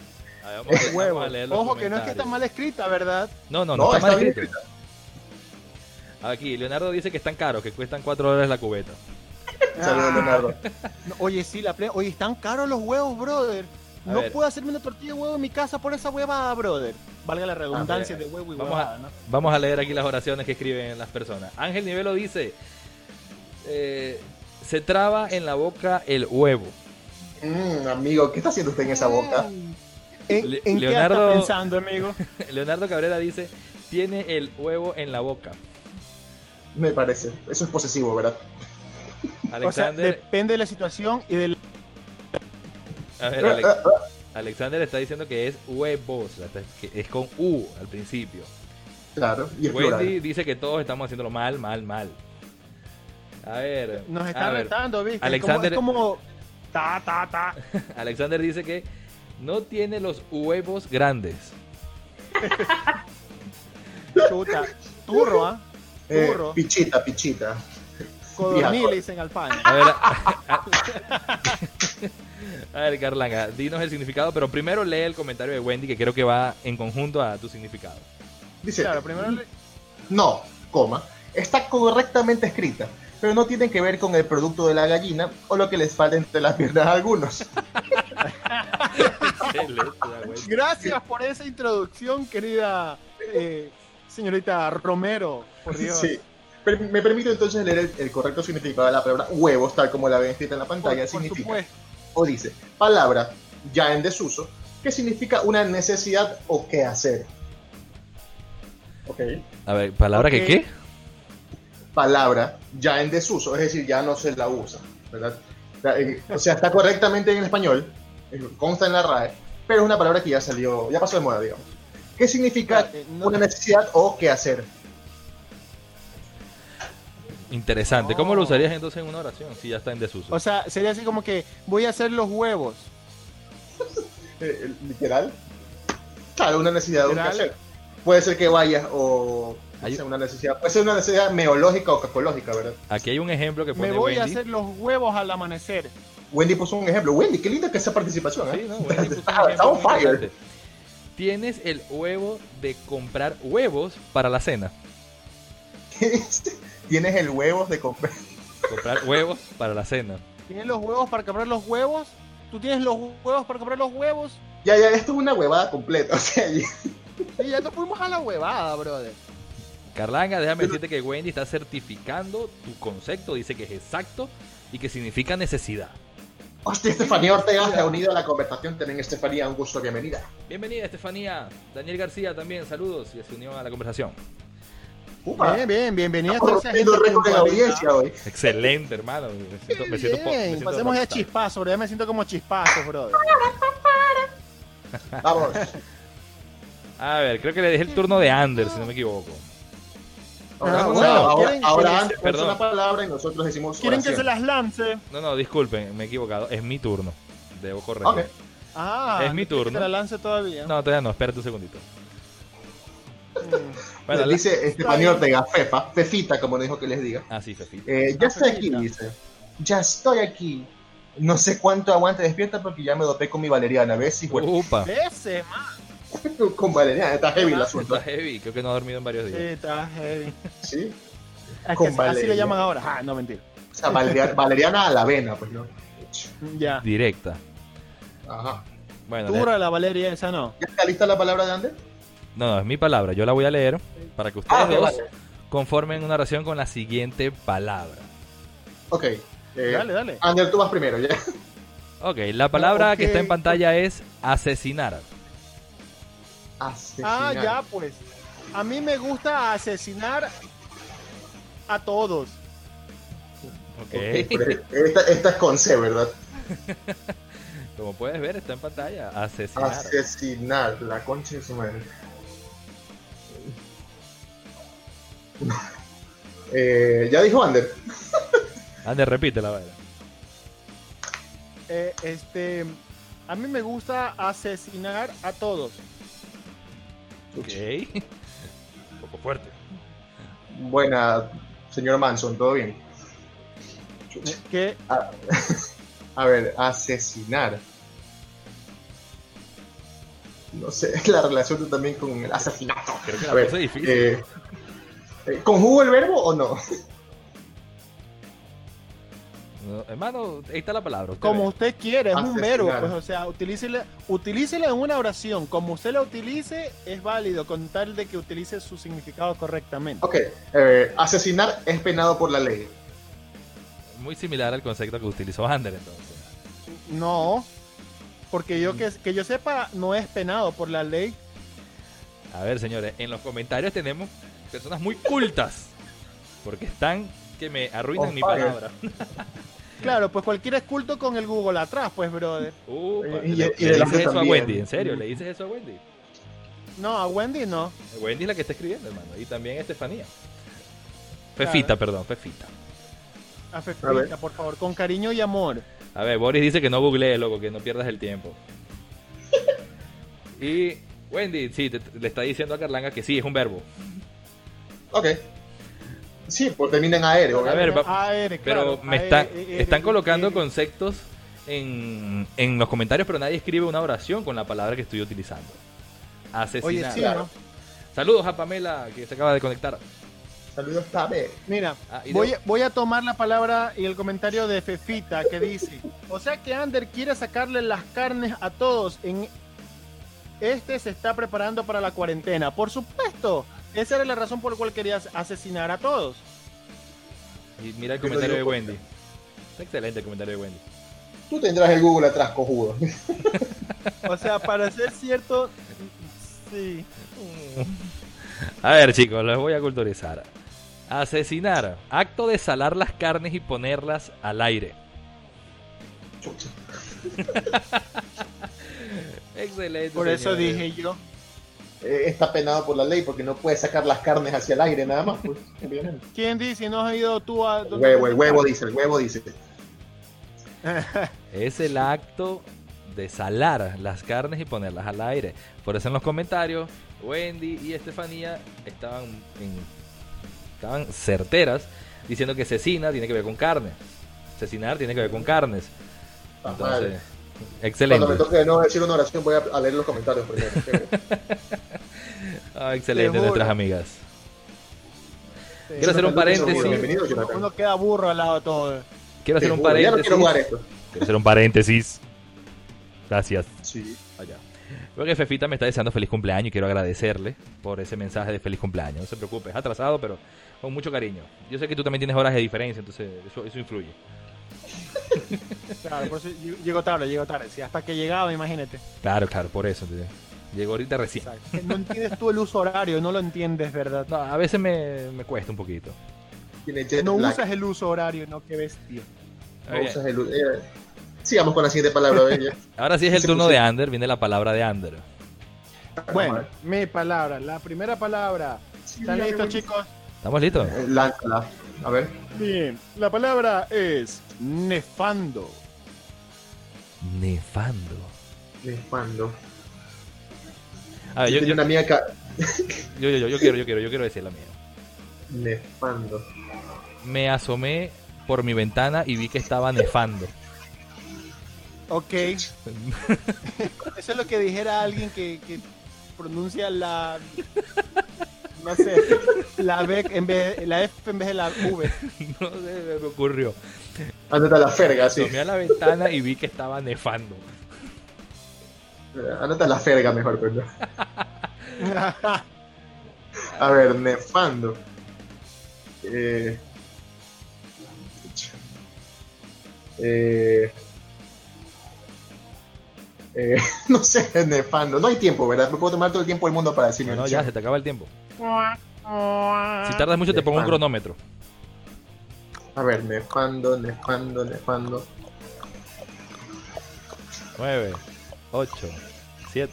Speaker 2: A ver, vamos, a- vamos
Speaker 1: Huevos.
Speaker 2: a leer los
Speaker 1: Ojo que no es que está mal escrita, ¿verdad?
Speaker 2: No, no, no,
Speaker 3: No,
Speaker 2: está, mal
Speaker 3: está bien
Speaker 2: escrito. Aquí, Leonardo dice que están caros, que cuestan 4 dólares la cubeta.
Speaker 3: Saludos, Leonardo.
Speaker 1: no, oye, sí, la plena. Oye, están caros los huevos, brother.
Speaker 2: A
Speaker 1: No
Speaker 2: ver.
Speaker 1: puedo hacerme una tortilla de huevo en mi casa por esa huevada, brother. Valga la redundancia de huevo y
Speaker 2: vamos
Speaker 1: huevada, ¿no?
Speaker 2: Vamos a leer aquí las oraciones que escriben las personas. Ángel Nivelo dice: eh, Se traba en la boca el huevo.
Speaker 3: Mm, amigo, ¿qué está haciendo usted en esa boca?
Speaker 1: ¿En,
Speaker 2: Le-
Speaker 1: en
Speaker 2: Leonardo-
Speaker 1: qué está pensando, amigo?
Speaker 2: Leonardo Cabrera dice: Tiene el huevo en la boca.
Speaker 3: Me parece. Eso es posesivo, ¿verdad?
Speaker 1: O sea,
Speaker 2: Alexander,
Speaker 1: depende de la situación y del...
Speaker 2: a ver, Alex- Alexander está diciendo que es huevos, que es con U al principio.
Speaker 3: Claro, y es
Speaker 2: Wendy
Speaker 3: plural.
Speaker 2: dice que todos estamos haciéndolo mal, mal, mal. A ver,
Speaker 1: Nos
Speaker 2: ver,
Speaker 1: retando, ¿viste?
Speaker 2: Alexander-
Speaker 1: Es como, es como... Ta, ta, ta.
Speaker 2: Alexander dice que no tiene los huevos grandes.
Speaker 1: Chuta. Turro, ¿ah?
Speaker 3: Eh,
Speaker 1: Turro.
Speaker 3: pichita, pichita. Viejo.
Speaker 1: le dicen al pan.
Speaker 2: A ver, a, a ver, Carlanga, dinos el significado, pero primero lee el comentario de Wendy que creo que va en conjunto a tu significado.
Speaker 3: Dice,
Speaker 1: Claro, primero le-
Speaker 3: no, coma, está correctamente escrita, pero no tiene que ver con el producto de la gallina o lo que les falta entre las piernas a algunos.
Speaker 1: Gracias por esa introducción, querida eh, señorita Romero. Por Dios.
Speaker 3: Sí. Me permito entonces leer el, el correcto significado de la palabra huevos, tal como la ven escrita en la pantalla.
Speaker 1: por
Speaker 3: significa, o dice, palabra ya en desuso, que significa una necesidad o qué hacer. Ok.
Speaker 2: A ver, ¿palabra que qué?
Speaker 3: Palabra ya en desuso, es decir, ya no se la usa, ¿verdad? O sea, está correctamente en español, consta en la RAE, pero es una palabra que ya salió, ya pasó de moda, digamos. ¿Qué significa
Speaker 1: Eh, no-
Speaker 3: una necesidad o qué hacer?
Speaker 2: Interesante. ¿Cómo lo usarías entonces en una oración si ya está en desuso?
Speaker 1: O sea, sería así como que voy a hacer los huevos.
Speaker 3: Eh, literal. Claro, una necesidad o qué
Speaker 1: Literal.
Speaker 3: hacer. Puede ser que vayas o
Speaker 2: Hay-
Speaker 3: sé, una necesidad, puede ser una necesidad meológica o cacológica, ¿verdad?
Speaker 2: Aquí hay un ejemplo que pone
Speaker 1: Me voy a hacer los huevos al amanecer.
Speaker 3: Wendy puso un ejemplo. Wendy, qué linda que esa participación, ¿eh?
Speaker 2: Sí, no, Wendy puso un
Speaker 3: está, on fire.
Speaker 2: interesante. Tienes el huevo de comprar huevos para la cena.
Speaker 3: Tienes el huevo de comprar.
Speaker 2: Comprar huevos para la cena.
Speaker 1: ¿Tienes los huevos para comprar los huevos? ¿Tú tienes los huevos para comprar los huevos?
Speaker 3: Ya, ya, esto es una huevada completa. O sea,
Speaker 1: Sí, ya nos fuimos a la huevada, brother.
Speaker 2: Carlanga, déjame decirte que Wendy está certificando tu concepto, dice que es exacto y que significa necesidad.
Speaker 3: Hostia, Estefanía Ortega se ha unido a la conversación. También, Estefanía, un gusto, bienvenida.
Speaker 2: Bienvenida, Estefanía. Daniel García también, saludos y se unió a la conversación.
Speaker 3: Upa,
Speaker 1: Bien, bien, bienvenida a
Speaker 3: estamos
Speaker 1: toda esa
Speaker 3: rompiendo
Speaker 1: gente
Speaker 3: récord de la
Speaker 1: puntualista.
Speaker 3: audiencia hoy.
Speaker 2: Excelente, hermano. Me siento, me siento, me siento
Speaker 1: pasemos ya chispazos, bro. Ya me siento como chispazos, brother.
Speaker 3: Vamos.
Speaker 2: A ver, creo que le dejé el turno de Ander, si no me equivoco.
Speaker 3: Ahora,
Speaker 1: Ah,
Speaker 3: bueno, ahora,
Speaker 1: ¿quieren-
Speaker 3: ahora
Speaker 1: quieren-
Speaker 3: antes
Speaker 2: perdón.
Speaker 3: una palabra y nosotros decimos
Speaker 1: ¿Quieren que se las lance?
Speaker 2: No, no, disculpen, me he equivocado. Es mi turno. Debo corregir.
Speaker 1: Ah,
Speaker 2: Es mi
Speaker 1: ¿quieren
Speaker 2: turno.
Speaker 1: Que se la lance todavía.
Speaker 2: No, todavía no, espérate un segundito.
Speaker 1: Mm.
Speaker 2: Bueno,
Speaker 3: Le
Speaker 2: la-
Speaker 3: dice Estefanía Ortega, Fefa, Fefita, como dijo que les diga.
Speaker 2: Ah, sí, Fefita.
Speaker 3: Eh, ya
Speaker 1: Ah,
Speaker 3: estoy aquí, dice. Ya estoy aquí. No sé cuánto aguante despierta porque ya me dopé con mi valeriana. ¿Ves?
Speaker 2: Upa.
Speaker 1: Ese, man.
Speaker 3: con valeriana. Está heavy el asunto.
Speaker 2: Está heavy, creo que no ha dormido en varios
Speaker 1: Sí,
Speaker 2: días.
Speaker 1: está heavy.
Speaker 3: Sí.
Speaker 1: Es
Speaker 3: Con
Speaker 1: así
Speaker 3: Valeria.
Speaker 1: le llaman ahora. Ah, no, mentira.
Speaker 3: O sea, valeriana, valeriana a la vena, pues, ¿no?
Speaker 1: Ya.
Speaker 2: Directa.
Speaker 3: Ajá.
Speaker 2: Bueno,
Speaker 1: Dura la Valeria esa, no.
Speaker 3: ¿Ya está lista la palabra de Ander?
Speaker 2: no, no, es mi palabra. Yo la voy a leer para que ustedes
Speaker 3: Ah,
Speaker 2: dos
Speaker 3: vale.
Speaker 2: conformen una oración con la siguiente palabra.
Speaker 3: Ok. Eh,
Speaker 1: Dale, dale.
Speaker 3: Ander, tú vas primero, ¿ya?
Speaker 2: Ok, la palabra que está en pantalla es asesinar.
Speaker 1: Ah,
Speaker 3: Asesinar.
Speaker 1: ya, pues. A mí me gusta asesinar a todos.
Speaker 2: Ok.
Speaker 3: Ok, pero esta, esta es con C, ¿verdad?
Speaker 2: Como puedes ver, está en pantalla. Asesinar.
Speaker 3: Asesinar, la concha de su madre. Eh, ya dijo Ander.
Speaker 2: Ande, repite la vaina.
Speaker 1: Eh, este. A mí me gusta asesinar a todos.
Speaker 2: Ok. Un poco fuerte.
Speaker 3: Buena, señor Manson, ¿todo bien?
Speaker 1: Que
Speaker 3: A ver, asesinar. No sé, la relación también con el asesinato.
Speaker 2: Creo que
Speaker 3: A
Speaker 2: la
Speaker 3: ver,
Speaker 2: puse difícil.
Speaker 3: eh, eh, ¿Conjugo el verbo o no?
Speaker 2: No, hermano, ahí está la palabra. usted
Speaker 1: como
Speaker 2: ve.
Speaker 1: usted quiere, es un
Speaker 3: Asesinar.
Speaker 1: verbo, pues, o sea, utilícele, utilícele en una oración. Como usted la utilice, es válido, con tal de que utilice su significado correctamente.
Speaker 3: Ok, eh, asesinar es penado por la ley.
Speaker 2: Muy similar al concepto que utilizó Ander entonces.
Speaker 1: No, porque yo que, que yo sepa, no es penado por la ley.
Speaker 2: A ver, señores, en los comentarios tenemos personas muy cultas. Porque están que me arruinan
Speaker 3: On
Speaker 2: mi palabra.
Speaker 1: Claro, pues cualquiera es culto con el Google atrás, pues, brother.
Speaker 2: Upa,
Speaker 3: Y- y-
Speaker 2: le,
Speaker 3: y
Speaker 2: le
Speaker 3: delante
Speaker 2: dices eso a. Wendy, en serio, le dices eso a Wendy.
Speaker 1: No, a Wendy no.
Speaker 2: Wendy es la que está escribiendo, hermano. Y también Estefanía. Fefita, perdón, Fefita.
Speaker 1: A
Speaker 3: A
Speaker 1: Fefita, por favor, con cariño y amor.
Speaker 2: A ver, Boris dice que no googlee, loco, que no pierdas el tiempo. y Wendy, sí, te- le está diciendo a Carlanga que sí, es un verbo.
Speaker 3: Ok. Sí, pues termina en aéreo.
Speaker 2: A ver, va-
Speaker 1: AR,
Speaker 2: Pero
Speaker 1: claro,
Speaker 2: me
Speaker 1: AR,
Speaker 2: están, están colocando conceptos en, en los comentarios, pero nadie escribe una oración con la palabra que estoy utilizando.
Speaker 1: Oye,
Speaker 2: Asesinar.
Speaker 1: sí,
Speaker 3: Claro.
Speaker 1: ¿no?
Speaker 2: Saludos a Pamela, que se acaba de conectar.
Speaker 3: Saludos, Tabe.
Speaker 1: Mira,
Speaker 2: Ah,
Speaker 1: voy, a- voy a tomar la palabra y el comentario de Fefita que dice, o sea que Ander quiere sacarle las carnes a todos. En este se está preparando para la cuarentena. Por supuesto, esa era la razón por la cual quería asesinar a todos.
Speaker 2: Y mira el comentario de Wendy. Está excelente el comentario de Wendy.
Speaker 3: Tú tendrás el Google atrás, cojudo.
Speaker 1: O sea, para ser cierto, sí.
Speaker 2: A ver, chicos, les voy a culturizar. Asesinar. Acto de salar las carnes y ponerlas al aire.
Speaker 3: Chucha.
Speaker 2: Excelente.
Speaker 1: Por eso dije yo.
Speaker 3: Eh, está penado por la ley porque no puede sacar las carnes hacia el aire nada más. Pues.
Speaker 1: ¿Quién dice? ¿No has ido tú a...
Speaker 3: El huevo, el huevo dice, el huevo dice.
Speaker 2: Es el acto de salar las carnes y ponerlas al aire. Por eso en los comentarios, Wendy y Estefanía estaban, en- estaban certeras diciendo que cecina tiene que ver con carne. Cecinar tiene que ver con carnes. Entonces,
Speaker 3: madre.
Speaker 2: Excelente.
Speaker 3: Cuando me toque de nuevo decir una oración voy a, leer los comentarios primero.
Speaker 2: Ah, excelente nuestras amigas.
Speaker 1: Sí.
Speaker 2: Quiero hacer un paréntesis.
Speaker 1: Uno, queda burro al lado de todo.
Speaker 2: Quiero hacer un
Speaker 3: Ya no
Speaker 2: paréntesis.
Speaker 3: quiero jugar esto.
Speaker 2: Quiero hacer un paréntesis. Gracias.
Speaker 3: Sí.
Speaker 2: Allá. Porque Fefita me está deseando feliz cumpleaños y quiero agradecerle por ese mensaje de feliz cumpleaños. No se preocupe, es atrasado, pero con mucho cariño. Yo sé que tú también tienes horas de diferencia, entonces eso, eso influye.
Speaker 1: Claro, por eso ll- llego tarde, llego tarde. Si hasta que llegaba, imagínate.
Speaker 2: Claro, claro, por eso. tío. Llegó ahorita recién.
Speaker 1: Exacto. No entiendes tú el uso horario, no lo entiendes, ¿verdad?
Speaker 2: No, a veces me, me cuesta un poquito.
Speaker 1: No usas el uso horario, no, qué bestia.
Speaker 3: No
Speaker 2: Oye,
Speaker 3: usas el- eh, Sigamos con la siguiente palabra, bella.
Speaker 2: ahora sí es el turno
Speaker 3: puso-
Speaker 2: de Ander, viene la palabra de Ander.
Speaker 1: Bueno, mi palabra, la primera palabra. ¿Están listos, chicos?
Speaker 2: ¿Estamos listos?
Speaker 3: Eh, Lánzala. A ver.
Speaker 1: Bien, la palabra es nefando.
Speaker 2: Nefando.
Speaker 3: Nefando.
Speaker 2: A ver,
Speaker 3: Yo
Speaker 2: yo,
Speaker 3: una que...
Speaker 2: yo, yo, yo quiero, yo quiero, yo quiero decir la mía.
Speaker 3: Nefando.
Speaker 2: Me asomé por mi ventana y vi que estaba nefando.
Speaker 1: Ok. Eso es lo que dijera alguien que, que pronuncia la. No sé, la B en vez la F en vez de la V.
Speaker 2: No sé, me ocurrió.
Speaker 3: Anota la ferga, sí.
Speaker 2: Asomé a la ventana y vi que estaba nefando.
Speaker 3: Anota la ferga mejor, pero. A ver, nefando. Eh... Eh... Eh, no sé, nefando. No hay tiempo, ¿verdad? Me puedo tomar todo el tiempo del mundo para decir mi
Speaker 2: No, no, ya se te acaba el tiempo. Si tardas mucho te pongo un cronómetro.
Speaker 3: A ver, nefando, nefando, nefando.
Speaker 2: 9, 8, 7.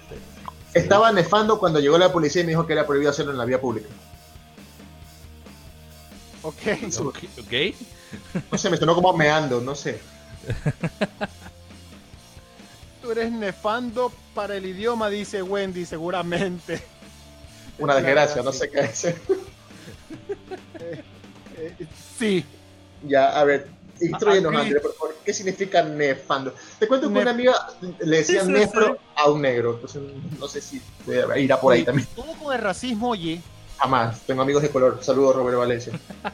Speaker 3: Estaba nefando cuando llegó la policía y me dijo que era prohibido hacerlo en la vía pública.
Speaker 1: Ok.
Speaker 2: Ok. ok.
Speaker 3: No sé, me sonó como meando, no sé.
Speaker 1: Tú eres nefando para el idioma, dice Wendy, seguramente.
Speaker 3: Una desgracia, no sé qué es.
Speaker 1: Eh, sí.
Speaker 3: Ya, a ver, instruyenos,
Speaker 1: Aquí-
Speaker 3: André, por favor. ¿Qué significa nefando? Te cuento que
Speaker 1: Nef-
Speaker 3: una amiga le decía
Speaker 1: Sí, sí,
Speaker 3: nefro
Speaker 1: sí.
Speaker 3: a un negro. Entonces, no sé si irá por ahí también.
Speaker 1: Todo con el racismo, oye,
Speaker 3: Jamás. Tengo amigos de color. Saludos, Robert Valencia.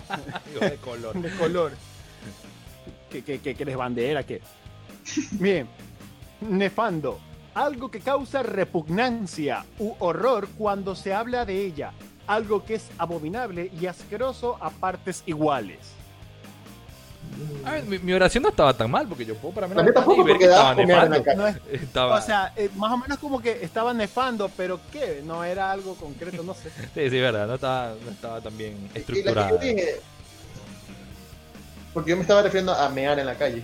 Speaker 2: de color.
Speaker 1: de color. Que, que, que, que eres bandera, que. Bien. Nefando. Algo que causa repugnancia u horror cuando se habla de ella. Algo que es abominable y asqueroso a partes iguales.
Speaker 2: A ver, mi, mi oración no estaba tan mal porque yo puedo para mí
Speaker 3: tampoco porque la
Speaker 2: nefando.
Speaker 3: calle.
Speaker 1: No es-
Speaker 2: Estaba,
Speaker 1: o sea, eh, más o menos como que estaba nefando, pero ¿qué? No era algo concreto, no sé.
Speaker 2: sí, sí, verdad, no estaba, no estaba tan bien estructurada.
Speaker 3: dije. Porque yo me estaba refiriendo a mear en la calle.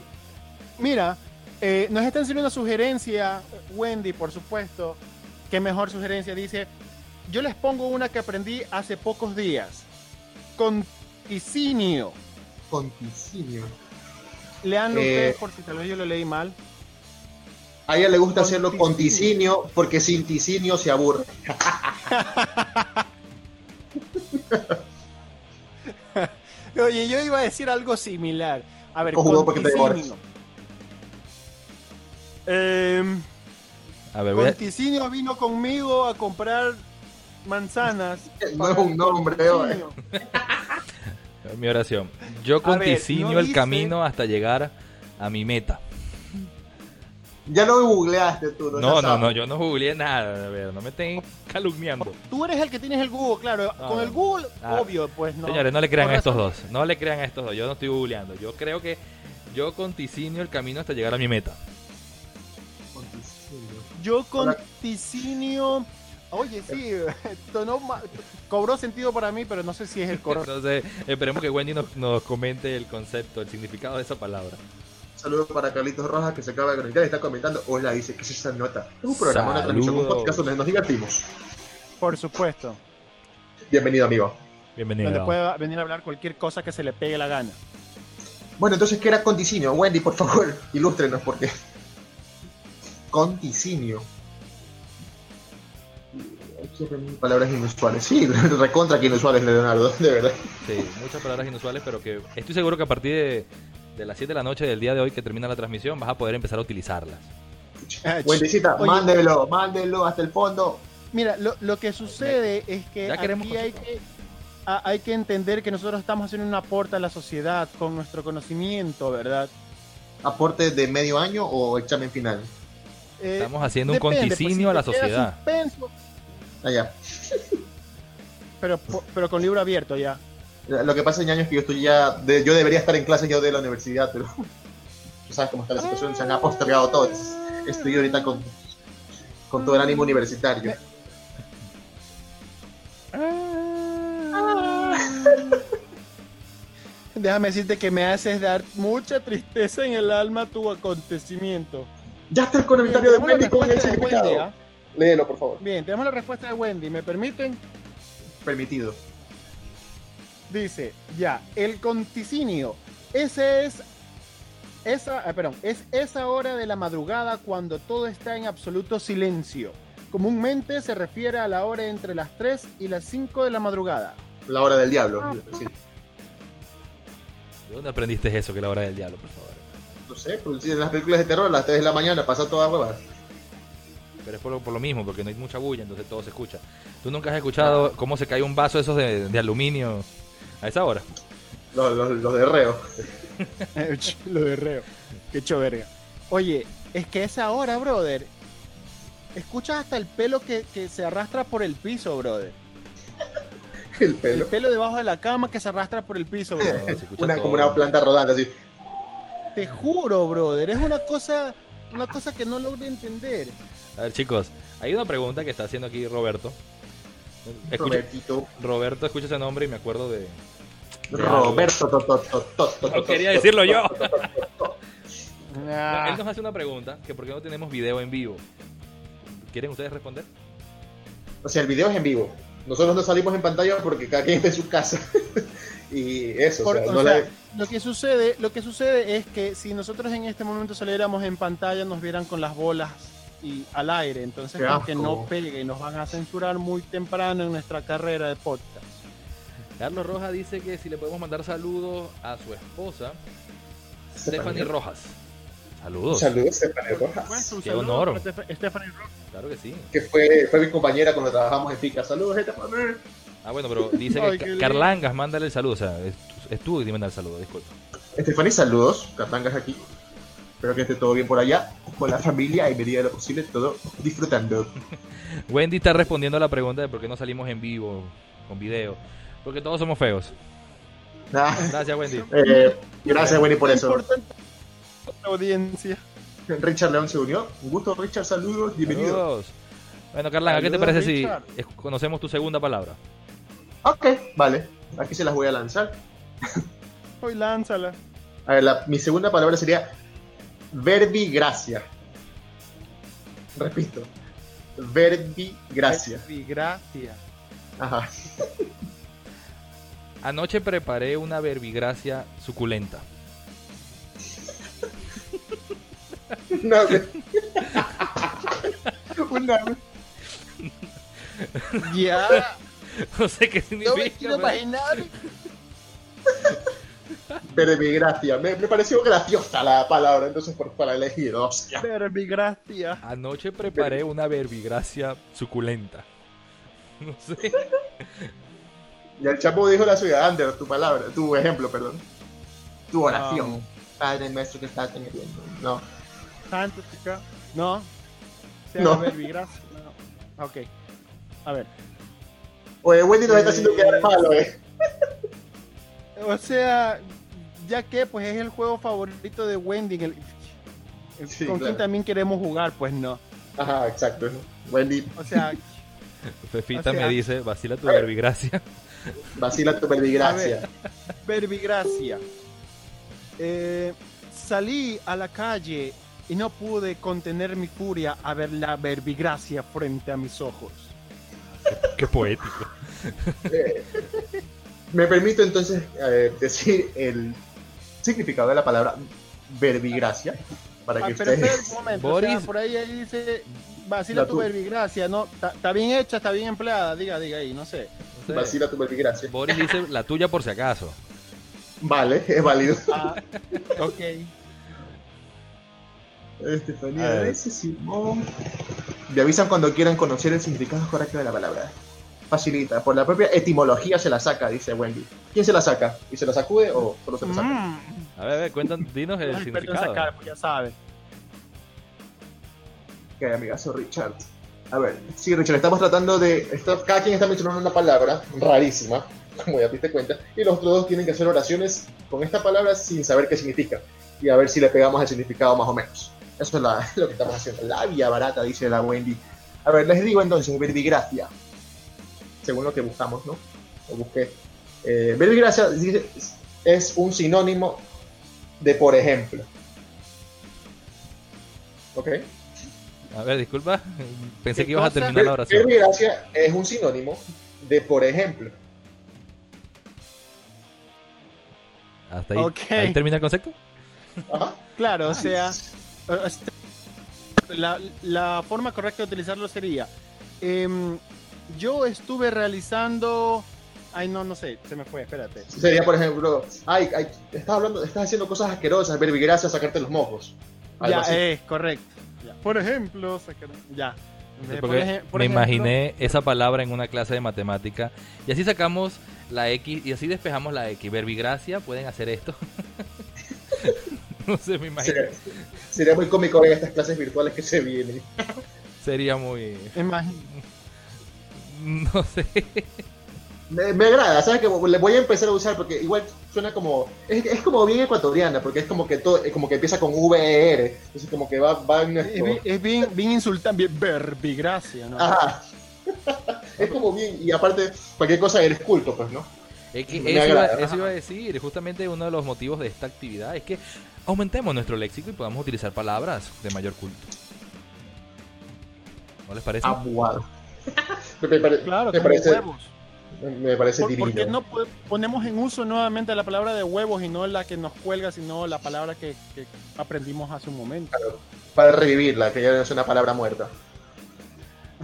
Speaker 1: Mira, eh, nos están haciendo una sugerencia, Wendy, por supuesto. Qué mejor sugerencia. Dice, yo les pongo una que aprendí hace pocos días. Conticinio.
Speaker 3: Conticinio.
Speaker 1: Leanlo
Speaker 3: Eh,
Speaker 1: ustedes por si tal vez yo lo leí mal.
Speaker 3: A ella le gusta hacerlo con
Speaker 1: Conticinio.
Speaker 3: ticinio porque sin ticinio se aburre.
Speaker 1: Oye, yo iba a decir algo similar. A ver,
Speaker 3: Ojo, porque te
Speaker 1: conticinio. Em,
Speaker 2: A ver, voy a-
Speaker 1: Conticinio vino conmigo a comprar manzanas.
Speaker 3: No es un nombre.
Speaker 1: Conticinio.
Speaker 2: mi oración. Yo conticinio
Speaker 1: no
Speaker 2: el
Speaker 1: dice-
Speaker 2: camino hasta llegar a mi meta.
Speaker 3: Ya lo googleaste tú,
Speaker 2: No, no,
Speaker 3: sabes.
Speaker 2: no, yo no googleé nada, a ver, no me estén calumniando.
Speaker 1: Tú eres el que tienes el Google, claro.
Speaker 2: No,
Speaker 1: Con el
Speaker 2: no.
Speaker 1: Google,
Speaker 2: Ah,
Speaker 1: obvio, pues no.
Speaker 2: Señores, no le crean a estos dos, no le crean a estos dos, yo no estoy googleando. Yo creo que yo conticinio el camino hasta llegar a mi meta.
Speaker 3: Conticinio.
Speaker 1: Yo con
Speaker 3: Ahora-
Speaker 1: ticinio. Oye, sí, cobró sentido para mí, pero no sé si es el correcto.
Speaker 2: Entonces, esperemos que Wendy nos, nos comente el concepto, el significado de esa palabra.
Speaker 3: Saludos para Carlitos Rojas que se acaba de conectar y está comentando. Hola, dice que es esa nota. Es un programa, una transmisión, un podcast donde nos divertimos.
Speaker 1: Por supuesto.
Speaker 3: Bienvenido, amigo.
Speaker 2: Bienvenido.
Speaker 1: Donde pueda venir a hablar cualquier cosa que se le pegue la gana.
Speaker 3: Bueno, entonces, ¿qué era conticinio? Wendy, por favor, ilústrenos, porque. Conticinio. Palabras inusuales. Sí, recontra que inusuales, Leonardo, de verdad.
Speaker 2: Sí, muchas palabras inusuales, pero que estoy seguro que a partir de, de las 7 de la noche del día de hoy que termina la transmisión vas a poder empezar a utilizarlas.
Speaker 1: Ah, Oye.
Speaker 3: mándelo, mándelo hasta el fondo.
Speaker 1: Mira, lo, lo que sucede es que
Speaker 2: Ya queremos
Speaker 1: aquí hay que, a- hay que entender que nosotros estamos haciendo un aporte a la sociedad con nuestro conocimiento, ¿verdad?
Speaker 3: ¿Aporte de medio año o examen final?
Speaker 1: Eh,
Speaker 2: Estamos haciendo un
Speaker 1: pues,
Speaker 2: conticinio
Speaker 1: si
Speaker 2: a la sociedad.
Speaker 1: suspenso,
Speaker 3: Allá.
Speaker 1: pero, pero con libro abierto ya.
Speaker 3: Lo que pasa, ñaño, es que yo estoy ya. de- yo debería estar en clase yo de la universidad, pero. Tú sabes cómo está la situación, se han
Speaker 1: Ah.
Speaker 3: postergado todo. estoy ahorita con. con todo el ánimo universitario.
Speaker 1: Déjame decirte que me haces dar mucha tristeza en el alma tu acontecimiento.
Speaker 3: Ya está el comentario de Wendy con el
Speaker 1: respuesta
Speaker 3: Léelo, por favor.
Speaker 1: Bien, tenemos la respuesta de Wendy. ¿Me permiten?
Speaker 3: Permitido.
Speaker 1: Dice, ya, el conticinio. Ese es esa, ah, perdón, es esa hora de la madrugada cuando todo está en absoluto silencio. Comúnmente se refiere a la hora entre las 3 y las 5 de la madrugada.
Speaker 3: La hora del diablo.
Speaker 1: Ah.
Speaker 3: sí.
Speaker 2: ¿De dónde aprendiste eso que es la hora del diablo, por favor?
Speaker 3: No sé, si en las películas de terror a las 3 de la mañana pasa toda hueva.
Speaker 2: Pero es por lo, por lo mismo, porque no hay mucha bulla, entonces todo se escucha. ¿Tú nunca has escuchado cómo se cae un vaso esos de, de aluminio a esa hora?
Speaker 3: Los, los, los de reo.
Speaker 1: Lo de reo. Qué hecho verga. Oye, es que esa hora, brother, escuchas hasta el pelo que, que se arrastra por el piso, brother.
Speaker 3: El
Speaker 1: El
Speaker 3: pelo.
Speaker 1: pelo debajo de la cama que se arrastra por el piso, brother.
Speaker 3: Una,
Speaker 2: todo.
Speaker 3: como una planta rodante así.
Speaker 1: Te juro, brother, es una cosa, una cosa que no logro entender.
Speaker 2: A ver, chicos, hay una pregunta que está haciendo aquí Roberto. Escucha-
Speaker 3: Robertito.
Speaker 2: Roberto, escucha ese nombre y me acuerdo de... de
Speaker 3: Roberto. to, to, to, to, to,
Speaker 2: No quería decirlo yo. Él nos hace una pregunta, que por qué no tenemos video en vivo. ¿Quieren ustedes responder?
Speaker 3: O sea, el video es en vivo. Nosotros no salimos en pantalla porque cada quien está en su casa. y eso,
Speaker 1: por-
Speaker 3: o sea,
Speaker 1: o
Speaker 3: no
Speaker 1: sea,
Speaker 3: la-
Speaker 1: lo que sucede, lo que sucede es que si nosotros en este momento saliéramos en pantalla, nos vieran con las bolas y al aire, entonces como que no pegue y nos van a censurar muy temprano en nuestra carrera de podcast.
Speaker 2: Carlos Rojas dice que si le podemos mandar saludos a su esposa, Stephanie Rojas. Saludos.
Speaker 3: Saludos, Stephanie Rojas.
Speaker 2: Qué
Speaker 1: saludo
Speaker 2: honor.
Speaker 1: para Steph- Stephanie Rock.
Speaker 2: Claro que sí.
Speaker 3: Que fue, fue mi compañera cuando trabajamos en FICA. Saludos, Stephanie.
Speaker 2: Ah, bueno, pero dice
Speaker 1: Ay,
Speaker 2: que. Carlangas, mándale el saludo. O sea, es, es tú que manda el saludo, disculpa.
Speaker 3: Stephanie, saludos. Catangas aquí. Espero que esté todo bien por allá. Con la familia y medida de lo posible, todo disfrutando.
Speaker 2: Wendy está respondiendo a la pregunta de por qué no salimos en vivo, con video. Porque todos somos feos.
Speaker 3: Ah,
Speaker 2: Gracias, Wendy.
Speaker 3: eh, gracias, Wendy, por eso.
Speaker 1: Importante la audiencia.
Speaker 3: Richard León se unió. Un gusto, Richard. Saludos. Bienvenido.
Speaker 2: Saludos. Bueno, Carlanga, ¿qué te parece
Speaker 1: Richard.
Speaker 2: si conocemos tu segunda palabra?
Speaker 3: Ok, vale. Aquí se las voy a lanzar.
Speaker 1: Hoy lánzala.
Speaker 3: A ver, la- mi segunda palabra sería verbigracia. Repito. Verbigracia.
Speaker 1: Gracias.
Speaker 3: Ajá.
Speaker 2: Anoche preparé una verbigracia suculenta.
Speaker 3: No. Una-
Speaker 1: Ya.
Speaker 2: No sé qué
Speaker 1: No me
Speaker 2: significa.
Speaker 1: quiero imaginar.
Speaker 3: Verbigracia. Me, me pareció graciosa la palabra, entonces por, para elegir. Hostia.
Speaker 1: Verbigracia.
Speaker 2: Anoche preparé una verbigracia suculenta. No sé.
Speaker 3: Y el chapo dijo la suya, Ander, tu palabra, tu ejemplo, perdón. Tu oración.
Speaker 1: Um,
Speaker 3: Padre nuestro que estás en el cielo. No.
Speaker 1: Santo, chica. No. Sea
Speaker 3: No.
Speaker 1: verbigracia. No. Ok. A ver.
Speaker 3: Oye, Wendy nos está haciendo
Speaker 1: Eh,
Speaker 3: quedar malo, eh.
Speaker 1: O sea, ya que pues es el juego favorito de Wendy. en el-
Speaker 3: Sí,
Speaker 1: con
Speaker 3: claro.
Speaker 1: quien también queremos jugar, pues no.
Speaker 3: Ajá, exacto. Wendy,
Speaker 1: O sea,
Speaker 2: Fefita
Speaker 1: O sea-
Speaker 2: me dice, vacila tu verbigracia.
Speaker 3: vacila tu verbigracia.
Speaker 1: verbigracia. Eh, salí a la calle y no pude contener mi furia a ver la verbigracia frente a mis ojos.
Speaker 2: Qué poético.
Speaker 3: Me permito entonces eh, decir el significado de la palabra verbigracia para
Speaker 1: Ah,
Speaker 3: que
Speaker 1: pero espera
Speaker 3: ustedes
Speaker 1: un momento, o sea,
Speaker 2: Boris.
Speaker 1: por ahí, ahí dice, vacila
Speaker 3: La
Speaker 1: tu verbigracia, ¿no? Está bien hecha, está bien empleada, diga, diga ahí, no sé.
Speaker 2: No sé.
Speaker 3: vacila tu verbigracia.
Speaker 2: Boris dice la tuya por si acaso.
Speaker 3: Vale, es válido.
Speaker 1: Ah, ok.
Speaker 3: Estefanía. Reyes, Simón. Me avisan cuando quieran conocer el significado correcto de la palabra. Facilita, por la propia etimología se la saca, dice Wendy. ¿Quién se la saca? ¿Y se la sacude o solo se la saca?
Speaker 1: Mm.
Speaker 2: A ver, a ver, cuentan, dinos el significado.
Speaker 1: sacar, pues ya saben.
Speaker 3: Ok, amigazo Richard. A ver, sí, Richard, estamos tratando de. está- cada quien está mencionando una palabra rarísima, como ya te diste cuenta, y los otros dos tienen que hacer oraciones con esta palabra sin saber qué significa. Y a ver si le pegamos el significado más o menos. Eso es la- lo que estamos haciendo. La vía barata, dice la Wendy. A ver, les digo entonces, verbigracia. Según lo que buscamos, ¿no? Lo busqué. Eh, verbigracia dice- es un sinónimo de por ejemplo. ¿Ok?
Speaker 2: A ver, disculpa. Pensé
Speaker 1: ¿Qué
Speaker 2: que ibas a terminar la oración.
Speaker 3: Verbigracia es un sinónimo de por ejemplo.
Speaker 2: Hasta ahí,
Speaker 1: Ok.
Speaker 2: ahí termina el concepto.
Speaker 3: Ajá.
Speaker 1: Claro, o sea, la, la forma correcta de utilizarlo sería, em, yo estuve realizando, ay no, no sé, se me fue, espérate.
Speaker 3: Sería, por ejemplo, ay, ay, estás hablando, estás haciendo cosas asquerosas, verbigracia, sacarte los mojos. Algo
Speaker 1: Ya,
Speaker 3: así.
Speaker 1: es correcto. Ya. Por ejemplo, sacar- ya. Eh, por por
Speaker 2: me
Speaker 1: ejemplo,
Speaker 2: imaginé esa palabra en una clase de matemática y así sacamos la X y así despejamos la X. Verbigracia, pueden hacer esto. no sé, me imagino.
Speaker 3: Sería, sería muy cómico ver estas clases virtuales que se vienen.
Speaker 2: Sería muy.
Speaker 1: imagi-
Speaker 2: No sé.
Speaker 3: Me, me agrada, ¿sabes? Que le voy a empezar a usar porque igual suena como. Es, es como bien ecuatoriana, porque es como que todo, es como que empieza con VER. Entonces, como que va, va en
Speaker 1: Es,
Speaker 3: esto.
Speaker 1: bien- es bien, bien insultante, bien verbigracia, ¿no?
Speaker 3: Ajá. es como bien. Y aparte, cualquier cosa eres culto, pues, ¿no?
Speaker 2: Es que
Speaker 3: Me
Speaker 2: eso, iba,
Speaker 3: agrada.
Speaker 2: eso iba a decir. Justamente uno de los motivos de esta actividad es que aumentemos nuestro léxico y podamos utilizar palabras de mayor culto. ¿No les parece?
Speaker 3: Abuado. Me, me pare-
Speaker 1: Claro,
Speaker 3: me
Speaker 1: como
Speaker 3: parece,
Speaker 1: huevos.
Speaker 3: me parece
Speaker 1: ¿Por,
Speaker 3: divino.
Speaker 1: por qué no po- ponemos en uso nuevamente la palabra de huevos y no la que nos cuelga, sino la palabra que, que aprendimos hace un momento?
Speaker 3: Para revivirla, que ya no es una palabra muerta.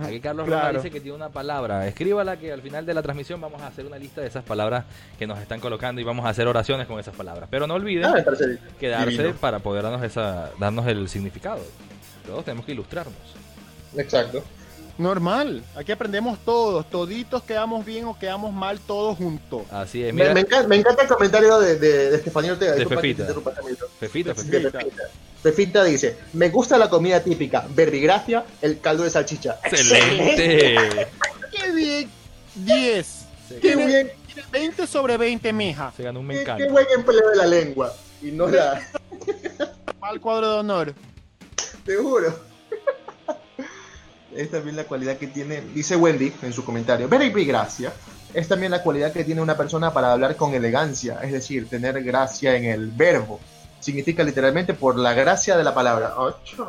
Speaker 2: Aquí Carlos
Speaker 1: Claro.
Speaker 2: Roma dice que tiene una palabra. Escríbala que al final de la transmisión vamos a hacer una lista de esas palabras que nos están colocando y vamos a hacer oraciones con esas palabras. Pero no olviden
Speaker 3: Ah,
Speaker 2: quedarse
Speaker 3: divino.
Speaker 2: para poder darnos, esa, darnos el significado. Todos tenemos que ilustrarnos.
Speaker 3: Exacto.
Speaker 1: Normal, aquí aprendemos todos, toditos quedamos bien o quedamos mal todos juntos.
Speaker 2: Así es,
Speaker 3: Me,
Speaker 2: mira,
Speaker 3: me encanta, me encanta el comentario de, de, de Estefanía Ortega.
Speaker 2: De Fefita. Fefita,
Speaker 3: De
Speaker 2: Fefita.
Speaker 3: Dice, me gusta la comida típica, verbigracia, el caldo de salchicha.
Speaker 2: ¡Excelente!
Speaker 1: ¡Qué bien! 10.
Speaker 2: Se,
Speaker 3: ¡Qué bien!
Speaker 1: 20 sobre 20, mija.
Speaker 2: se ganó un
Speaker 3: Qué,
Speaker 2: mecano.
Speaker 3: qué buen empleo de la lengua! Y no la...
Speaker 1: Al cuadro de honor.
Speaker 3: Te juro. Es también la cualidad que tiene, dice Wendy en su comentario, verbigracia es también la cualidad que tiene una persona para hablar con elegancia, es decir, tener gracia en el verbo. Significa literalmente por la gracia de la palabra. Ocho.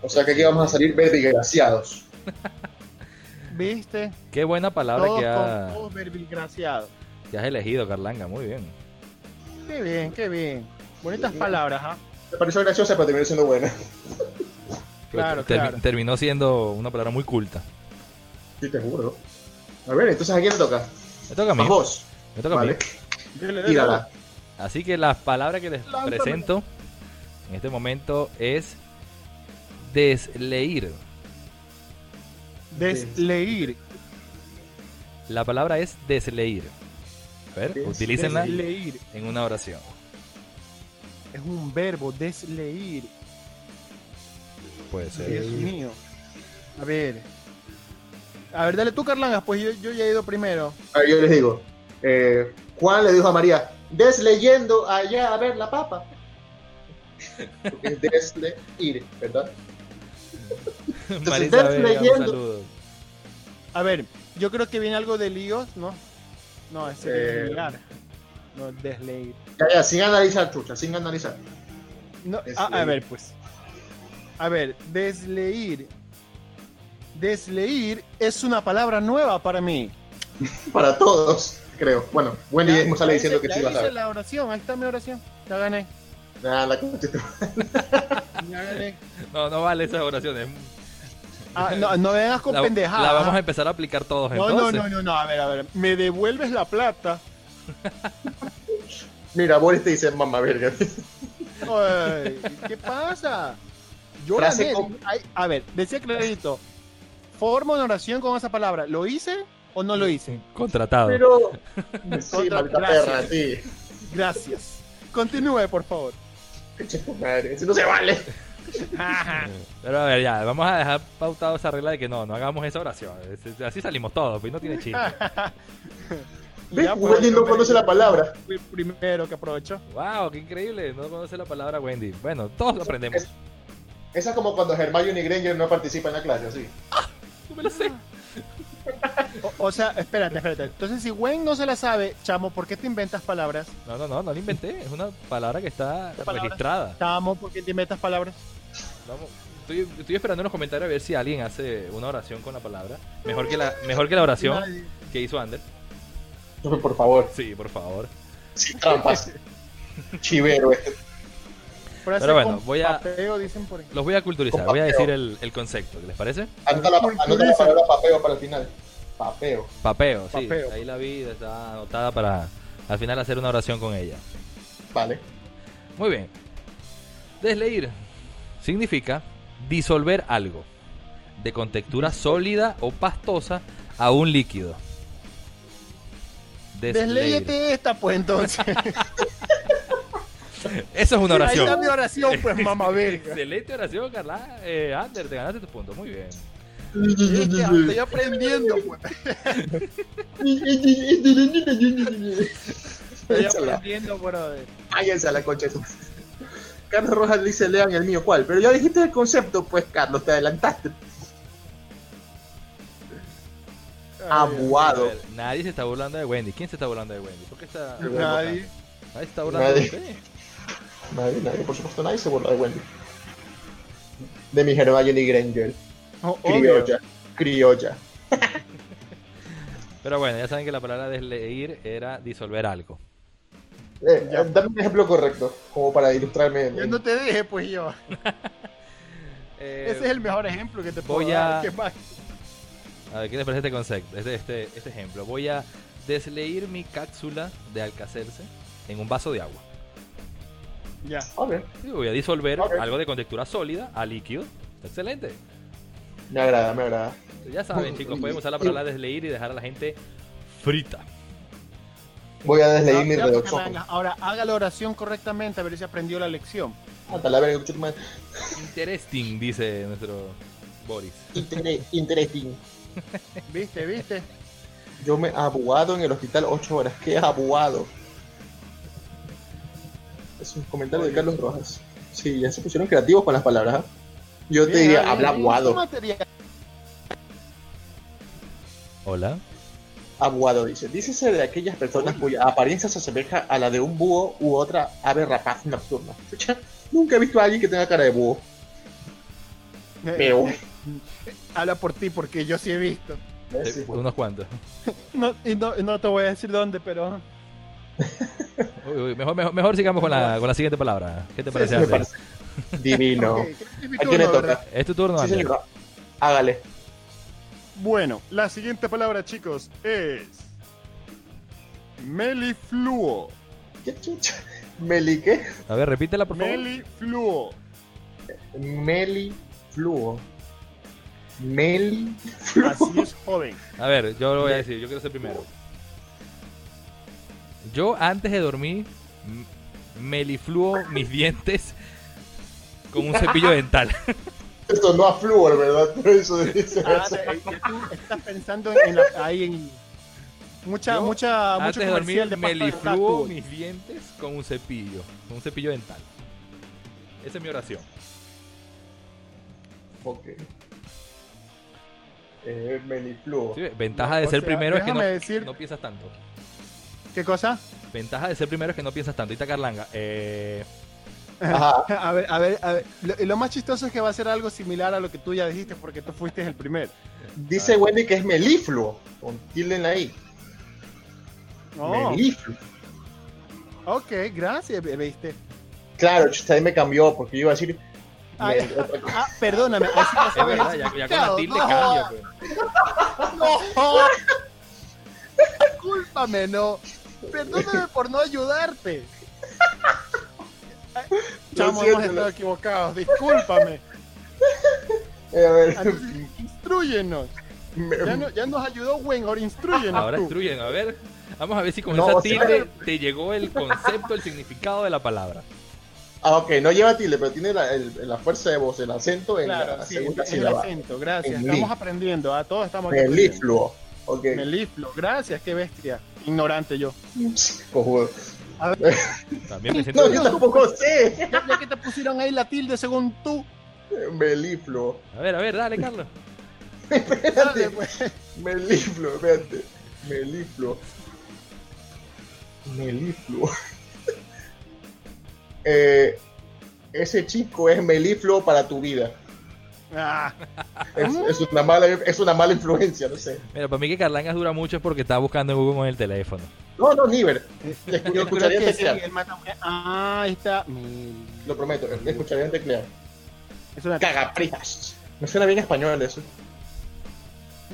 Speaker 3: O sea que aquí vamos a salir verbigraciados.
Speaker 1: ¿Viste?
Speaker 2: Qué buena palabra
Speaker 1: Todos
Speaker 2: que, ha-
Speaker 1: todos verbigraciados.
Speaker 2: que has elegido, Carlanga. Muy bien.
Speaker 1: Qué bien, qué bien. Bonitas palabras, ¿ah?
Speaker 3: Me pareció graciosa, pero terminó siendo buena.
Speaker 2: Pero
Speaker 1: Claro,
Speaker 2: ter-
Speaker 1: claro.
Speaker 2: Terminó siendo una palabra muy culta.
Speaker 3: Sí, te juro. A ver, entonces ¿a quién le toca?
Speaker 2: Me toca a mí.
Speaker 3: A vos.
Speaker 2: Me toca a mí.
Speaker 3: Vale,
Speaker 1: dile,
Speaker 3: tírala.
Speaker 2: Así que la palabra que les presento en este momento es desleír.
Speaker 1: Desleír.
Speaker 2: La palabra es desleír. A ver,
Speaker 3: Des-
Speaker 2: utilícenla
Speaker 1: Desleír.
Speaker 2: en una oración.
Speaker 1: Es un verbo, desleír.
Speaker 2: Puede ser.
Speaker 1: Dios mío. A ver. A ver, dale tú, Carlangas, pues yo, yo ya he ido primero.
Speaker 3: A ver, yo les digo. eh, Juan le dijo a María, desleyendo allá a ver la papa. Porque es desleír, ¿verdad?
Speaker 2: Marisa Vega, un
Speaker 3: leyendo.
Speaker 2: saludo.
Speaker 1: A ver, yo creo que viene algo de líos, ¿no? No,
Speaker 3: Eh.
Speaker 1: es ligar. No, desleír.
Speaker 3: Ya, ya, sin analizar, chucha, sin analizar.
Speaker 1: No, a ver, pues. A ver, desleír. Desleír es una palabra nueva para mí.
Speaker 3: Para todos, creo. Bueno, Wendy
Speaker 1: Ya,
Speaker 3: mismo sale diciendo que sí a
Speaker 1: la oración, ahí está mi oración. Ya gané.
Speaker 3: Ah, la te-
Speaker 1: Ya gané.
Speaker 2: No, no vale esas oraciones.
Speaker 1: Ah, no, no vengas con
Speaker 2: La,
Speaker 1: pendejadas.
Speaker 2: la vamos a empezar a aplicar todos
Speaker 1: No,
Speaker 2: entonces.
Speaker 1: no, no, no, no, a ver, a ver. Me devuelves la plata.
Speaker 3: Mira, Boris te dice mamá verga.
Speaker 1: Ay, ¿Qué pasa? Yo gané.
Speaker 3: con-
Speaker 1: a ver, decía clarito. Forma una oración con esa palabra. ¿Lo hice o no lo hice?
Speaker 2: Contratado.
Speaker 3: Pero. Sí,
Speaker 1: Contra- gracias.
Speaker 3: perra, sí.
Speaker 1: Gracias. Continúe, por favor.
Speaker 3: Madre, eso no se vale.
Speaker 2: Pero a ver, ya, vamos a dejar pautado esa regla de que no, no hagamos esa oración. Así salimos todos, pues no tiene chiste.
Speaker 1: Pues,
Speaker 3: Wendy no conoce la palabra.
Speaker 1: Fui el primero que aprovechó.
Speaker 2: wow, qué increíble, no conoce la palabra Wendy. Bueno, todos lo aprendemos.
Speaker 3: Es- Esa es como cuando Hermione Granger no participa en la clase, así.
Speaker 2: No me lo sé.
Speaker 1: O, o sea, espérate, espérate. Entonces, si Wayne no se la sabe, chamo, ¿por qué te inventas palabras?
Speaker 2: No, no, no, no la inventé. Es una palabra que está registrada.
Speaker 1: Chamo, ¿por qué te inventas palabras?
Speaker 2: Vamos, estoy, estoy esperando en los comentarios a ver si alguien hace una oración con la palabra. Mejor que la, mejor que la oración
Speaker 1: Nadie.
Speaker 2: que hizo Ander.
Speaker 3: Por favor.
Speaker 2: Sí, por favor.
Speaker 3: Sin trampas. Chivero este.
Speaker 2: Pero bueno, voy a-
Speaker 1: papeo, dicen por ahí.
Speaker 2: Los voy a culturizar. Voy a decir el, el concepto. ¿Les parece?
Speaker 3: Anota la, anota la palabra papeo para el final. Papeo.
Speaker 2: Papeo, sí.
Speaker 1: Papeo.
Speaker 2: Ahí la vi, está anotada para al final hacer una oración con ella.
Speaker 3: Vale.
Speaker 2: Muy bien. Desleír significa disolver algo de contextura sólida o pastosa a un líquido. Desleír.
Speaker 1: Desléyete esta, pues entonces.
Speaker 2: Eso es una
Speaker 1: Ahí
Speaker 2: oración.
Speaker 1: está mi oración, pues, mamá verga.
Speaker 2: Excelente oración, Carla. Eh, Ander, te ganaste tu punto. Muy bien.
Speaker 1: Es que Estoy aprendiendo, pues. Estoy aprendiendo, brother.
Speaker 3: Cállense a la concha. Carlos Rojas dice, lean el mío, ¿cuál? Pero ya dijiste el concepto, pues, Carlos, te adelantaste. Abuado.
Speaker 2: nadie se está burlando de Wendy. ¿Quién se está burlando de Wendy? ¿Por qué está.?
Speaker 3: Nadie.
Speaker 2: Nadie se está burlando de
Speaker 3: Nadie. Nadie, nadie, por supuesto, nadie se burla de Wendy. De mi Hermione Granger.
Speaker 1: Oh, obvio.
Speaker 3: Criolla. Criolla.
Speaker 2: Pero bueno, ya saben que la palabra desleír era disolver algo.
Speaker 3: Eh,
Speaker 1: Ya.
Speaker 3: dame un ejemplo correcto, como para ilustrarme. en-
Speaker 1: Yo no te dije, pues yo.
Speaker 2: Eh,
Speaker 1: Ese es el mejor ejemplo que te puedo
Speaker 2: voy
Speaker 1: dar.
Speaker 2: a-
Speaker 1: ¿Qué más?
Speaker 2: A ver, ¿qué les parece este concepto? Este, este, este ejemplo. Voy a desleír mi cápsula de alcacerse en un vaso de agua.
Speaker 1: Ya.
Speaker 2: Y voy a disolver algo de contextura sólida a líquido. Está excelente.
Speaker 3: me agrada, me agrada.
Speaker 2: Ya saben, chicos, pueden usar la palabra desleír y dejar a la gente frita.
Speaker 3: Voy a desleír mi
Speaker 1: venga, Ahora, haga la oración correctamente, a ver si aprendió la lección.
Speaker 2: Interesting, dice nuestro Boris.
Speaker 3: Intere- Interesting.
Speaker 1: ¿Viste, viste?
Speaker 3: Yo me he abuado en el hospital 8 horas. ¿Qué abuado? Es un comentario de Carlos Rojas. Sí, ya se pusieron creativos con las palabras. ¿ah? Yo te diría,
Speaker 1: bien,
Speaker 3: habla
Speaker 1: bien.
Speaker 3: abuado.
Speaker 1: ¿Qué material?
Speaker 2: Hola.
Speaker 3: Abuado dice. Dícese de aquellas personas cuya apariencia se asemeja a la de un búho u otra ave rapaz nocturna. Chucha, Nunca he visto a alguien que tenga cara de búho. Pero.
Speaker 1: Eh, Habla por ti, porque yo sí he visto.
Speaker 3: eh, sí.
Speaker 2: Unos cuantos.
Speaker 1: No, y no, no te voy a decir dónde, pero.
Speaker 2: Uy, uy, mejor, mejor, mejor sigamos con la, con la siguiente palabra. ¿Qué te parece,
Speaker 3: sí, parece. Divino. ¿A quién le toca?
Speaker 2: Es tu turno,
Speaker 3: Sí. Hágale.
Speaker 1: Bueno, la siguiente palabra, chicos, es. Melifluo.
Speaker 3: ¿Qué chucha? ¿Meli qué?
Speaker 2: A ver, repítela, por favor.
Speaker 1: Melifluo.
Speaker 3: Melifluo. Meli.
Speaker 1: Así es, joven.
Speaker 2: A ver, yo lo voy a decir, yo quiero ser primero. Yo antes de dormir melifluo mis dientes con un cepillo dental.
Speaker 3: Esto no a flúor, ¿verdad? Pero eso dice
Speaker 1: Ah,
Speaker 3: eso.
Speaker 1: tú estás pensando en, la, ahí en. Mucha,
Speaker 2: Yo,
Speaker 1: mucha, mucho
Speaker 2: antes de dormir
Speaker 1: de tú.
Speaker 2: mis dientes con un cepillo, con un cepillo dental. Esa es mi oración.
Speaker 3: Ok. Eh, melifluo.
Speaker 2: Sí, ventaja de ser
Speaker 1: sea,
Speaker 2: primero es que no,
Speaker 1: déjame decir-
Speaker 2: no piensas tanto.
Speaker 1: ¿Qué cosa?
Speaker 2: Ventaja de ser primero es que no piensas tanto. Ahorita Carlanga, eh,
Speaker 3: Ajá.
Speaker 1: A ver, a ver, a ver. Lo, y lo más chistoso es que va a ser algo similar a lo que tú ya dijiste porque tú fuiste el primero.
Speaker 3: Dice Wendy que es melifluo. Con tilde en la I.
Speaker 1: Oh,
Speaker 3: Melifluo.
Speaker 1: ok, gracias, viste.
Speaker 3: Claro, ahí me cambió porque yo iba a decir.
Speaker 1: Ay,
Speaker 3: cosa.
Speaker 1: ah, perdóname. así
Speaker 2: es verdad, ya, ya con la tilde
Speaker 1: no,
Speaker 2: cambia. pues.
Speaker 1: No, discúlpame, no. Perdóname por no ayudarte. Ay, Chamo, hemos estado equivocados. Discúlpame.
Speaker 3: Eh, a ver.
Speaker 1: Entonces, instruyenos.
Speaker 3: me-
Speaker 1: Ya, no- ya nos ayudó Gwen, ahora instruyenos
Speaker 2: Ahora instruyen, a ver. Vamos a ver si con
Speaker 3: No,
Speaker 2: esa
Speaker 3: o sea-
Speaker 2: tilde te llegó el concepto, el significado de la palabra.
Speaker 3: Ah, ok, no lleva tilde, pero tiene la, el- la fuerza de voz, el acento en
Speaker 1: Claro,
Speaker 3: la
Speaker 1: sí,
Speaker 3: segunda
Speaker 1: el
Speaker 3: sílaba.
Speaker 1: acento, gracias.
Speaker 3: En
Speaker 1: Estamos
Speaker 3: li.
Speaker 1: aprendiendo, ¿ah? todos estamos.
Speaker 3: Melifluo. Ok.
Speaker 1: Melifluo, gracias, qué bestia. Ignorante yo.
Speaker 3: Cojudo.
Speaker 2: También me siento.
Speaker 3: No, yo tampoco sé.
Speaker 1: Ya, que te pusieron ahí la tilde según tú.
Speaker 3: Melifluo.
Speaker 2: A ver, a ver, dale, Carlos.
Speaker 1: Dale, pues.
Speaker 3: Melifluo, espérate. Melifluo. Melifluo. eh, ese chico es melifluo para tu vida.
Speaker 1: Ah,
Speaker 3: Es, es una mala, es una mala influencia, no sé.
Speaker 2: Mira, para mí que Carlangas dura mucho es porque está buscando en Google con el teléfono.
Speaker 3: No, no, Niver.
Speaker 1: yo creo
Speaker 3: Escucharía
Speaker 1: sí,
Speaker 3: teclear.
Speaker 1: mata- Ah, ahí está.
Speaker 3: Lo prometo, escucharía teclear.
Speaker 1: Es una
Speaker 3: Cagaprijas. Me suena bien español eso.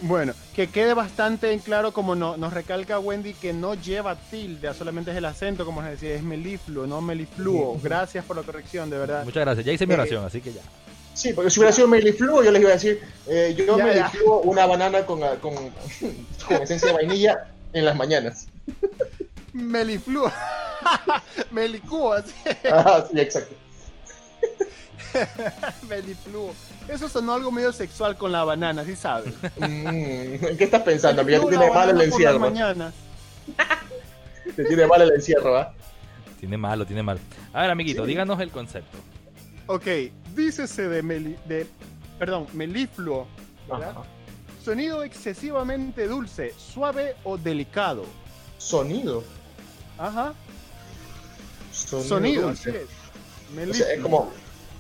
Speaker 1: Bueno, que quede bastante en claro como no, nos recalca Wendy que no lleva tilde, solamente es el acento, como les decía, es melifluo, no melifluo. Gracias por la corrección, de verdad.
Speaker 2: Muchas gracias. Ya hice mi
Speaker 3: Eh,
Speaker 2: oración, así que ya.
Speaker 3: Sí, porque si hubiera sido melifluo, yo les iba a decir, eh, yo
Speaker 1: Ya,
Speaker 3: melifluo una banana con, con, con esencia de vainilla en las mañanas.
Speaker 1: Melifluo. Melicúo, así.
Speaker 3: Ah, sí, exacto.
Speaker 1: Melifluo. Eso sonó algo medio sexual con la banana, ¿sí sabes?
Speaker 3: Mm, ¿En qué estás pensando? Ya te tiene mal el encierro.
Speaker 1: mañanas.
Speaker 3: Te tiene mal el encierro, ¿ah?
Speaker 2: Tiene malo, tiene mal. A ver, amiguito, díganos el concepto.
Speaker 1: Ok, dícese de, meli, de perdón, melifluo. Sonido excesivamente dulce, suave o delicado.
Speaker 3: Sonido.
Speaker 1: Ajá.
Speaker 3: Sonido,
Speaker 1: Sonido,
Speaker 3: dulce.
Speaker 1: así es.
Speaker 3: O
Speaker 1: Melifluo.
Speaker 3: sea, es como,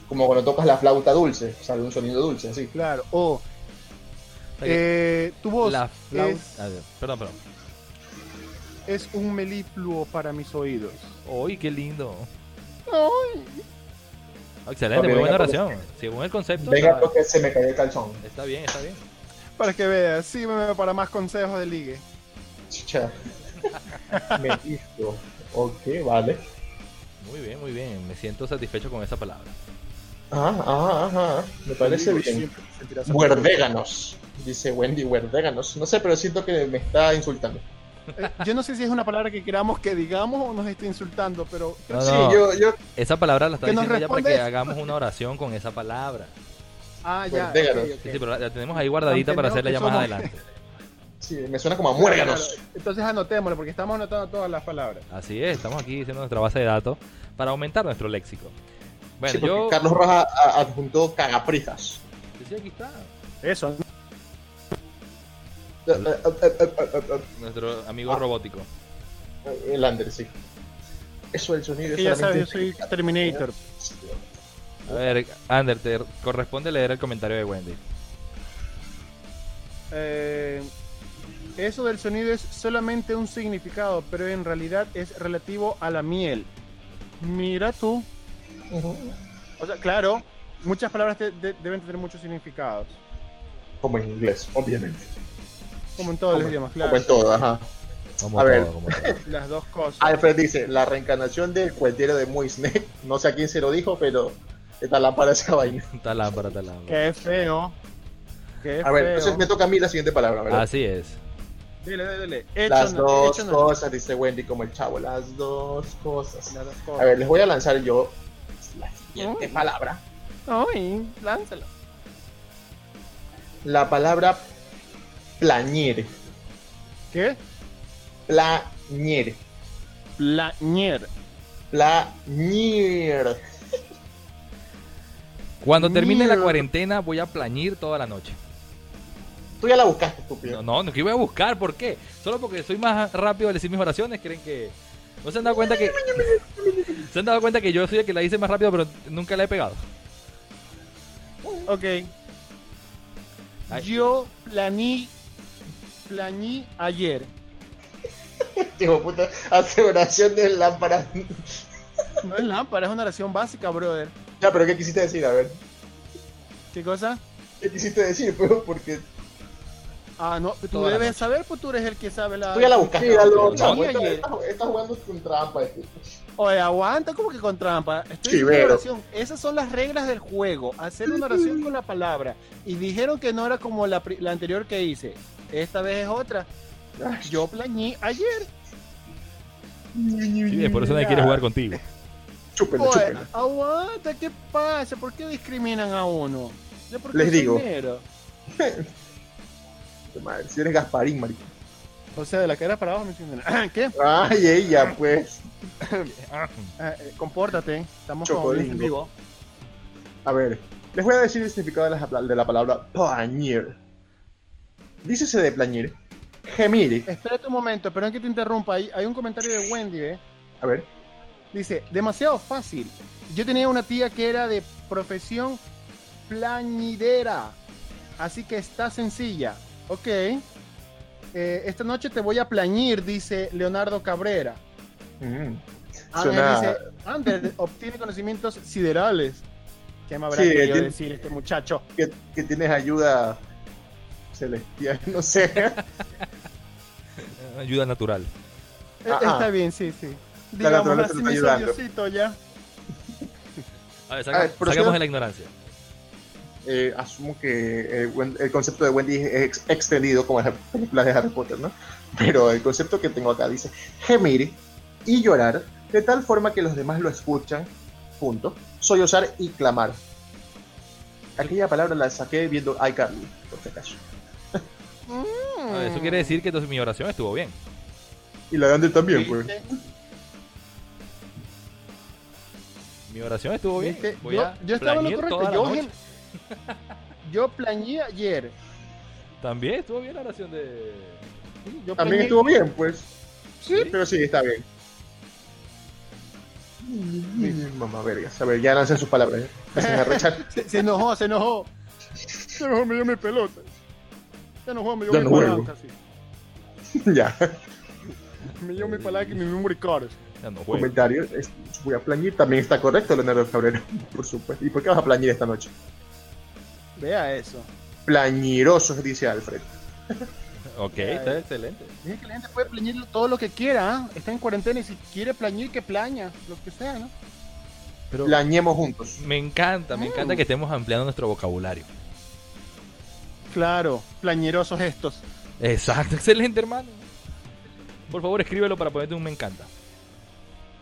Speaker 3: como cuando tocas la flauta dulce, sale un sonido dulce, así.
Speaker 1: Claro. O eh, tu voz
Speaker 2: la flauta.
Speaker 1: es,
Speaker 2: a ver, perdón, perdón.
Speaker 1: es un melifluo para mis oídos.
Speaker 2: ¡Uy, qué lindo!
Speaker 1: Ay,
Speaker 2: Excelente, muy buena oración. Según el concepto,
Speaker 3: Venga,
Speaker 2: está,
Speaker 3: porque se me cayó el calzón.
Speaker 2: está bien, está bien.
Speaker 1: para que veas, sígueme para más consejos de ligue.
Speaker 3: Chicha. me hizo. Ok, vale.
Speaker 2: Muy bien, muy bien. Me siento satisfecho con esa palabra.
Speaker 3: Ajá, ajá, ajá. Me parece bien. Huerdéganos. Dice Wendy, huerdéganos. No sé, pero siento que me está insultando.
Speaker 1: Eh, Yo no sé si es una palabra que queramos que digamos o nos está insultando, pero
Speaker 2: No,
Speaker 3: sí, yo, yo,
Speaker 2: Esa palabra la está diciendo ya para que hagamos una oración con esa palabra.
Speaker 1: Ah, ya.
Speaker 3: Huerdéganos.
Speaker 1: ok, ok.
Speaker 2: Sí, sí, pero la, la tenemos ahí guardadita para hacerla ya más
Speaker 1: Entendemos que
Speaker 2: adelante.
Speaker 3: sí, me suena como a muérganos.
Speaker 1: Entonces anotémoslo porque estamos anotando todas las palabras.
Speaker 2: Así es, estamos aquí diciendo nuestra base de datos para aumentar nuestro léxico. Bueno,
Speaker 3: Sí,
Speaker 2: yo.
Speaker 3: Carlos Rojas adjuntó cagaprijas.
Speaker 2: Sí, sí, aquí está.
Speaker 1: Eso.
Speaker 2: Nuestro amigo
Speaker 3: Ah.
Speaker 2: robótico.
Speaker 3: eh, El Ander, sí. Eso del sonido
Speaker 1: Que
Speaker 3: es
Speaker 1: ya sabes, yo
Speaker 3: solamente-
Speaker 1: soy Terminator.
Speaker 2: A ver, Ander, te corresponde leer el comentario de Wendy.
Speaker 1: Eh, eso del sonido es solamente un significado, pero en realidad es relativo a la miel. Mira tú. O sea, claro, muchas palabras de- deben tener muchos significados.
Speaker 3: Como en inglés, obviamente.
Speaker 1: Como en todos los
Speaker 3: Como,
Speaker 1: idiomas,
Speaker 3: como
Speaker 1: claro.
Speaker 3: en todo, ajá.
Speaker 2: Como
Speaker 3: A
Speaker 2: todo,
Speaker 3: ver.
Speaker 2: como todo.
Speaker 1: Las dos cosas.
Speaker 3: Alfred dice, la reencarnación del cuentero de Muisne. No sé a quién se lo dijo, pero esta lámpara esa vaina.
Speaker 2: Está lámpara, está lámpara.
Speaker 1: Qué feo. Qué
Speaker 3: A ver,
Speaker 1: feo.
Speaker 3: entonces me toca a mí la siguiente palabra, ¿verdad?
Speaker 2: Así es.
Speaker 1: Dile, dile, dile. Hecho
Speaker 3: Las
Speaker 1: no-
Speaker 3: dos
Speaker 1: hecho no-
Speaker 3: cosas, dice Wendy, como el chavo. Las dos cosas.
Speaker 1: Las dos cosas.
Speaker 3: A ver, les voy a lanzar yo la siguiente palabra.
Speaker 1: Ay, lánzalo.
Speaker 3: La palabra plañir.
Speaker 1: ¿Qué?
Speaker 3: Plañir.
Speaker 1: Plañer.
Speaker 3: Plañir.
Speaker 2: Cuando termine la cuarentena voy a plañir toda la noche.
Speaker 3: Tú ya la buscaste, estúpido.
Speaker 2: No, no, no, que voy a buscar, ¿por qué? Solo porque soy más rápido al decir mis oraciones, creen que... ¿No se han dado cuenta que... ¿Se han dado cuenta que yo soy el que la hice más rápido, pero nunca la he pegado?
Speaker 1: Ok.
Speaker 2: Ay.
Speaker 1: Yo planí. Planí ayer.
Speaker 3: De puta, hace oración de lámpara.
Speaker 1: No es lámpara, es una oración básica, brother.
Speaker 3: ya, pero ¿qué quisiste decir? A ver.
Speaker 1: ¿Qué cosa?
Speaker 3: ¿Qué quisiste decir? Pues, porque
Speaker 1: Ah, no, tú
Speaker 2: Toda
Speaker 1: debes saber, pues tú eres el que sabe la.
Speaker 3: tú ya la buscaste.
Speaker 1: Sí,
Speaker 2: no,
Speaker 3: estás, estás jugando con trampa. este.
Speaker 1: Oye, aguanta, como que con trampa. Estoy
Speaker 3: Sí, pero-
Speaker 1: oración. Esas son las reglas del juego. Hacer una oración con la palabra. Y dijeron que no era como la, la anterior que hice. Esta vez es otra. Yo plañí ayer.
Speaker 2: Sí, por eso nadie quiere jugar contigo.
Speaker 3: Chúpenlo,
Speaker 1: Oye,
Speaker 3: chúpenlo.
Speaker 1: aguanta, ¿qué pasa? ¿Por qué discriminan a uno? Yo porque
Speaker 3: Les digo. Madre, Si eres Gasparín, marico.
Speaker 1: O sea, de la cara para abajo me entienden. ¿Qué?
Speaker 3: Ay, ella, pues.
Speaker 1: Ah, eh, compórtate, estamos
Speaker 3: Chocolingo.
Speaker 1: con en vivo.
Speaker 3: A ver, les voy a decir el significado de la, de la palabra plañir. Dícese de plañir, gemir.
Speaker 1: Espérate un momento, perdón que te interrumpa. Hay, hay un comentario de Wendy, ¿eh?
Speaker 3: A ver,
Speaker 1: Dice, demasiado fácil. Yo tenía una tía que era de profesión plañidera. Así que está sencilla. Ok. Eh, esta noche te voy a plañir, dice Leonardo Cabrera.
Speaker 3: mm,
Speaker 1: Ángel
Speaker 3: Suena-
Speaker 1: dice, Ander obtiene conocimientos siderales. ¿Qué me habrá
Speaker 3: Sí,
Speaker 1: querido
Speaker 3: tiene-
Speaker 1: decir este muchacho?
Speaker 3: que, que tienes ayuda celestial, no sé.
Speaker 2: Ayuda natural.
Speaker 3: Ah.
Speaker 1: Está bien, sí, sí.
Speaker 3: La naturaleza
Speaker 1: así
Speaker 3: está ayudando.
Speaker 1: Diosito ya.
Speaker 2: A ver,
Speaker 3: A
Speaker 2: saca-
Speaker 3: ver, proceda-
Speaker 2: saquemos de la ignorancia.
Speaker 3: Eh, asumo que eh, el concepto de Wendy es ex- extendido como las películas de Harry Potter, ¿no? Pero el concepto que tengo acá dice gemir y llorar de tal forma que los demás lo escuchan, punto. Sollozar y clamar. Aquella palabra la saqué viendo iCarly, por si acaso.
Speaker 2: A ver, eso quiere decir que entonces mi oración estuvo bien.
Speaker 3: Y la de Ander también, pues.
Speaker 2: Mi oración estuvo bien.
Speaker 1: Yo,
Speaker 2: a
Speaker 1: yo estaba en lo correcto. Yo, yo plañé ayer.
Speaker 2: También estuvo bien la oración de.
Speaker 1: Sí, yo
Speaker 3: También estuvo bien, pues.
Speaker 1: Sí.
Speaker 3: Pero sí, está bien. Mamá vergas. A ver, ya lancen sus palabras. ¿eh?
Speaker 1: Se, se enojó, se enojó. Se enojó, me dio mi pelota. Se enojó, me dio
Speaker 3: Ya
Speaker 1: mi
Speaker 3: no juego.
Speaker 1: sí.
Speaker 3: ya.
Speaker 1: Me dio mi palanca y mi memory card.
Speaker 2: Ya no juego.
Speaker 3: Comentario. es- voy a plañir. También está correcto, Leonardo Cabrera. Por supuesto. ¿Y por qué vas a plañir esta noche?
Speaker 1: Vea eso.
Speaker 3: Plañirosos, dice Alfred.
Speaker 2: Ok, está excelente.
Speaker 1: Dije que la gente puede plañir todo lo que quiera. ¿ah? Está en cuarentena y si quiere plañir, que plaña. Lo que sea, ¿no?
Speaker 2: Pero
Speaker 3: Plañemos juntos.
Speaker 2: me encanta, me encanta que estemos ampliando nuestro vocabulario.
Speaker 1: Claro, plañerosos estos.
Speaker 2: Exacto, excelente, hermano. Por favor, escríbelo para ponerte un me encanta.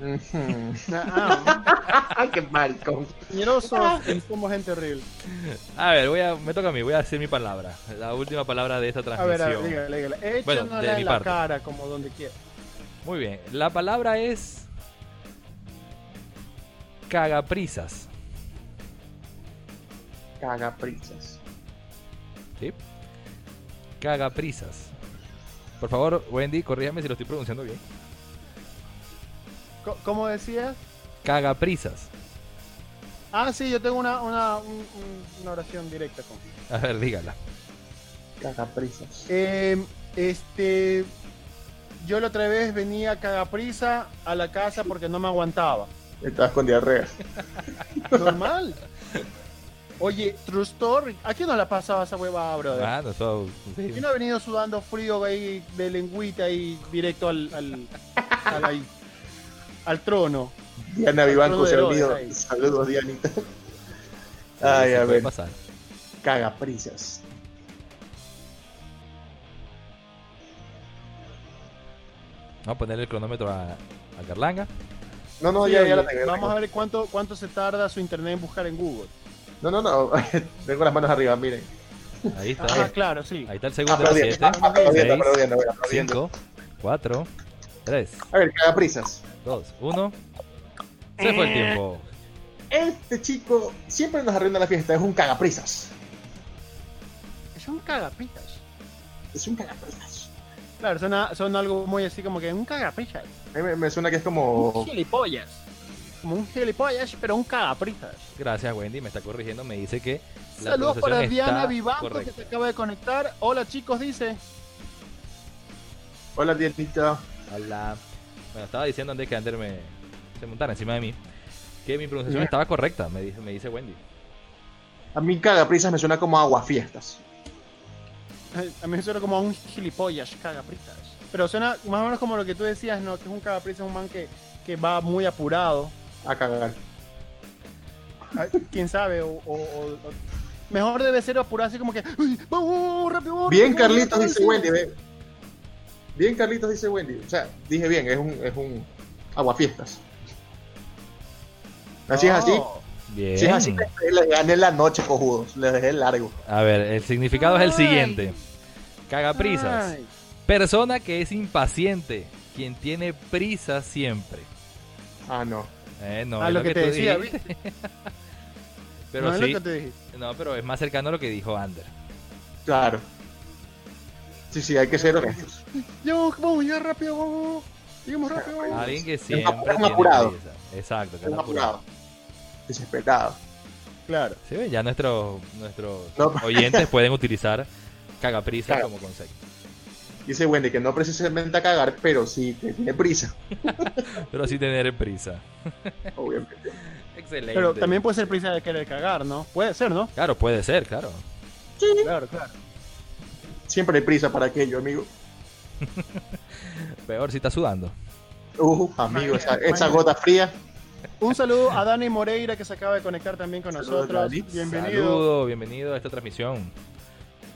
Speaker 3: Ujú.
Speaker 1: Ah,
Speaker 3: Ay, qué maricón.
Speaker 1: plañerosos y somos gente horrible.
Speaker 2: A ver, voy a, me toca a mí, voy a hacer mi palabra. La última palabra de esta
Speaker 1: A
Speaker 2: transmisión.
Speaker 1: ver, a ver, dígale, dígale.
Speaker 2: Bueno, de mi
Speaker 1: la
Speaker 2: parte.
Speaker 1: cara, como donde quiera.
Speaker 2: Muy bien, la palabra es cagaprisas.
Speaker 3: Cagaprisas.
Speaker 2: ¿Sí? Cagaprisas. Por favor, Wendy, corrígame si lo estoy pronunciando bien.
Speaker 1: Co- ¿Cómo decías?
Speaker 2: Cagaprisas.
Speaker 1: Ah, sí, yo tengo una, una, un- un- una oración directa con.
Speaker 2: A ver, dígala.
Speaker 3: Cagaprisas.
Speaker 1: Eh, este. Yo la otra vez venía cagaprisa a la casa porque no me aguantaba.
Speaker 3: Estabas con diarrea.
Speaker 1: Normal. Oye, True Story. ¿A quién no la pasaba esa huevada, brother?
Speaker 2: Ah, no, sí.
Speaker 1: ¿Quién no ha venido sudando frío ahí de lengüita y directo al, al, al, ahí, al trono?
Speaker 3: Diana Vivanco se ha
Speaker 1: Saludos
Speaker 3: Dianita.
Speaker 2: Sí,
Speaker 3: Ay, a ver.
Speaker 2: pasar.
Speaker 3: Cagaprisas.
Speaker 2: Vamos a ponerle el cronómetro a, a Carlanga.
Speaker 3: No, no,
Speaker 1: Sí,
Speaker 3: ya, ya la tengo.
Speaker 1: Vamos a ver cuánto, cuánto se tarda su internet en buscar en Google.
Speaker 3: No, no, no. Tengo las manos arriba, miren.
Speaker 2: Ahí está.
Speaker 1: Ah, claro, sí.
Speaker 2: Ahí está el segundo.
Speaker 3: Aplaudiendo,
Speaker 2: 7,
Speaker 3: aplaudiendo,
Speaker 2: seis,
Speaker 3: aplaudiendo, aplaudiendo.
Speaker 2: 5, 4, 3,
Speaker 3: A ver, cagaprisas.
Speaker 2: 2, 1. Se fue el tiempo.
Speaker 3: Este chico siempre nos arruina la fiesta. Es un cagaprisas.
Speaker 1: Son cagapitas.
Speaker 3: Es un cagaprisas.
Speaker 1: Claro, suena, son algo muy así como que un
Speaker 3: mí me, me suena que es como.
Speaker 1: Un gilipollas. Como un gilipollas, pero un cagapritas.
Speaker 2: Gracias, Wendy. Me está corrigiendo. Me dice que. la
Speaker 1: Saludos para Diana Vivanco que se acaba de conectar. Hola chicos, dice.
Speaker 3: Hola, Dianita.
Speaker 2: Hola. Bueno, estaba diciendo antes que Ander me se montara encima de mí que mi pronunciación estaba correcta, me dice, me dice Wendy.
Speaker 3: A mí cagaprisas me suena como aguafiestas.
Speaker 1: Eh, A mí me suena como a un gilipollas, cagapritas. Pero suena más o menos como lo que tú decías, ¿no? Que es un cagapritas, un man que, que va muy apurado.
Speaker 3: A cagar.
Speaker 1: ¿Quién sabe? O, o- Mejor debe ser apurado así como que... "Uy, ¡Vamos, rápido!
Speaker 3: Bien, Carlitos,
Speaker 1: rápido,
Speaker 3: dice
Speaker 1: rápido".
Speaker 3: Wendy. ve. Bien, Carlitos, dice Wendy. O sea, dije bien, es un, es un aguafiestas. Así es así.
Speaker 1: Oh,
Speaker 2: Bien.
Speaker 3: Si es así, les gané la noche, cojudos. Les dejé largo.
Speaker 2: A ver, el significado es el siguiente. Cagaprisas.
Speaker 1: ay.
Speaker 2: Persona que es impaciente. Quien tiene prisa siempre.
Speaker 3: Ah, no.
Speaker 2: Eh, no,
Speaker 1: Ah,
Speaker 2: es
Speaker 1: lo que te decía,
Speaker 2: dijiste. pero
Speaker 1: no es lo que te dije.
Speaker 2: No, pero es más cercano a lo que dijo Ander.
Speaker 3: Claro. Sí, sí, hay que ser honestos.
Speaker 1: Ya, vamos, ya rápido, vamos. Digamos rápido, vamos.
Speaker 2: Alguien que siempre
Speaker 3: ap- un apurado.
Speaker 2: Exacto, que
Speaker 3: Un
Speaker 2: anda apurado.
Speaker 3: apurado. Desesperado.
Speaker 1: Claro.
Speaker 2: Sí, ya nuestros nuestros
Speaker 3: No.
Speaker 2: oyentes pueden utilizar cagaprisa
Speaker 3: Claro.
Speaker 2: como concepto.
Speaker 3: Dice Wendy que no precisamente a cagar, pero sí que tiene prisa.
Speaker 2: Pero sí tener prisa.
Speaker 3: Obviamente.
Speaker 2: Excelente.
Speaker 1: Pero también puede ser prisa de querer cagar, ¿no? Puede ser, ¿no?
Speaker 2: Claro, puede ser, claro.
Speaker 1: Claro, claro.
Speaker 3: Siempre hay prisa para aquello, amigo.
Speaker 2: Peor si está sudando.
Speaker 3: Uh, amigo, esa, gota fría.
Speaker 1: Un saludo a Dani Moreira que se acaba de conectar también con
Speaker 3: Saludos,
Speaker 1: nosotros.
Speaker 3: Dani.
Speaker 1: Bienvenido.
Speaker 2: Saludo, bienvenido a esta transmisión.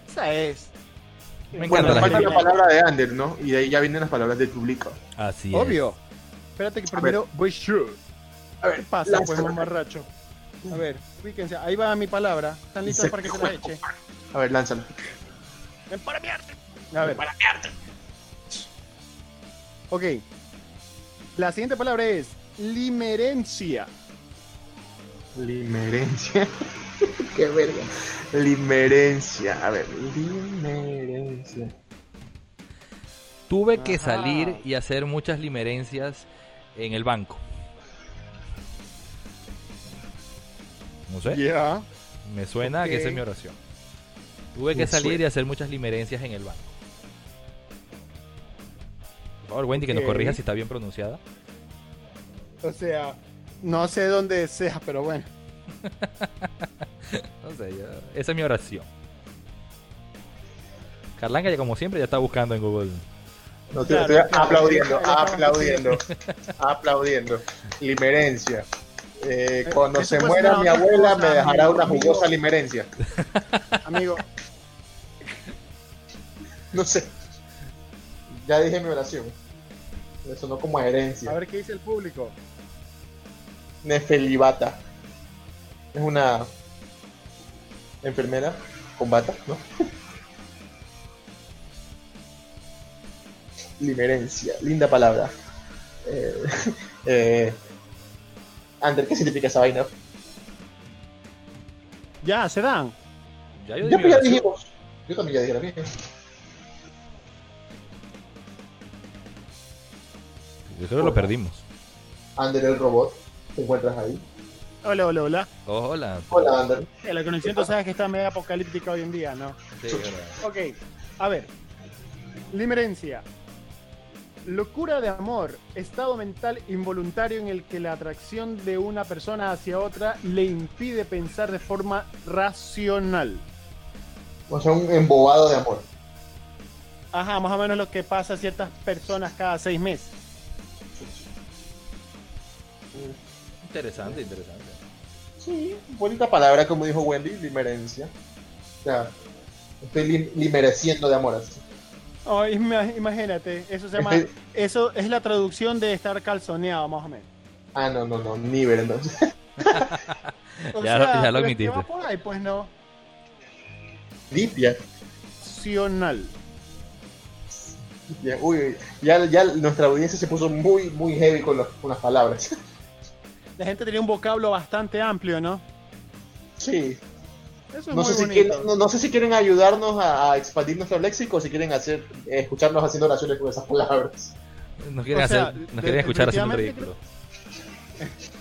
Speaker 1: Esa es.
Speaker 2: Me
Speaker 3: Bueno,
Speaker 2: encanta la
Speaker 3: falta la palabra de Ander, ¿no? Y de ahí ya vienen las palabras del público.
Speaker 2: Así es.
Speaker 1: Obvio. Espérate que primero voy sure.
Speaker 3: A ver,
Speaker 1: ¿Qué pasa, pues, mamarracho? A ver, ubíquense. Ahí va mi palabra. ¿Están listos para que se la eche?
Speaker 3: A ver, lánzalo.
Speaker 1: Ven para mi arte. A ver. Ok. La siguiente palabra es limerencia.
Speaker 3: Limerencia. Qué verga. Limerencia. A ver, limerencia.
Speaker 2: Tuve que
Speaker 1: Ajá.
Speaker 2: salir y hacer muchas limerencias en el banco. No sé,
Speaker 1: Ya.
Speaker 2: me suena a que esa es mi oración. Tuve que salir y hacer muchas limerencias en el banco. Por favor, Wendy, que nos corrija si está bien pronunciada.
Speaker 1: O sea, no sé dónde sea, pero bueno.
Speaker 2: No sé, yo- esa es mi oración. Carlanga, ya como siempre, ya está buscando en Google.
Speaker 3: No, estoy,
Speaker 1: Claro,
Speaker 3: estoy
Speaker 1: claro.
Speaker 3: aplaudiendo,
Speaker 1: Claro,
Speaker 3: aplaudiendo, aplaudiendo. Limerencia. Eh,
Speaker 1: Eh,
Speaker 3: cuando se muera mi abuela
Speaker 1: cosa,
Speaker 3: me dejará
Speaker 1: amigo,
Speaker 3: una
Speaker 1: amigo.
Speaker 3: jugosa limerencia.
Speaker 1: Amigo,
Speaker 3: No sé. Ya dije mi oración. Me sonó como a herencia.
Speaker 1: a ver qué dice el público.
Speaker 3: Nefelibata. Es una enfermera con bata, ¿no? Limerencia, linda palabra. Eh, eh, Ander, ¿qué significa esa vaina?
Speaker 1: Ya, se dan.
Speaker 2: Ya yo di
Speaker 3: Ya, dijimos. Yo también ya dije la mía.
Speaker 2: Yo creo que lo perdimos.
Speaker 3: Ander el robot, te encuentras ahí.
Speaker 1: Hola, hola, hola.
Speaker 2: Oh, hola.
Speaker 3: Hola, Ander.
Speaker 1: Eh, La conexión tú sabes que está medio apocalíptica hoy en día, ¿no?
Speaker 2: Sí, verdad.
Speaker 1: Ok, a ver. Limerencia. Locura de amor, estado mental involuntario en el que la atracción de una persona hacia otra le impide pensar de forma racional.
Speaker 3: O sea, un embobado de amor.
Speaker 1: Ajá, más o menos lo que pasa a ciertas personas cada seis meses.
Speaker 2: Interesante, interesante.
Speaker 3: Sí, bonita palabra, como dijo Wendy, limerencia. O sea, estoy lim- limereciendo de amor así.
Speaker 1: Oh, ima- imagínate, eso se llama,
Speaker 3: Estoy-
Speaker 1: eso es la traducción de estar calzoneado, más o menos.
Speaker 3: Ah, no, no, no, nivel entonces.
Speaker 1: O
Speaker 2: Ya lo- ya lo admitiste.
Speaker 1: por ahí, pues no.
Speaker 3: Ya, uy, uy, ya, ya nuestra audiencia se puso muy, muy heavy con, los- con las palabras.
Speaker 1: La gente tenía un vocablo bastante amplio, ¿no?
Speaker 3: Sí.
Speaker 1: Eso es
Speaker 3: No
Speaker 1: muy
Speaker 3: sé, si quieren, no, no sé si quieren ayudarnos a, a expandir nuestro léxico o si quieren hacer, eh, escucharnos haciendo oraciones con esas palabras.
Speaker 2: Nos quieren,
Speaker 1: O sea,
Speaker 2: hacer, nos
Speaker 1: de-
Speaker 2: quieren escuchar haciendo ridículo.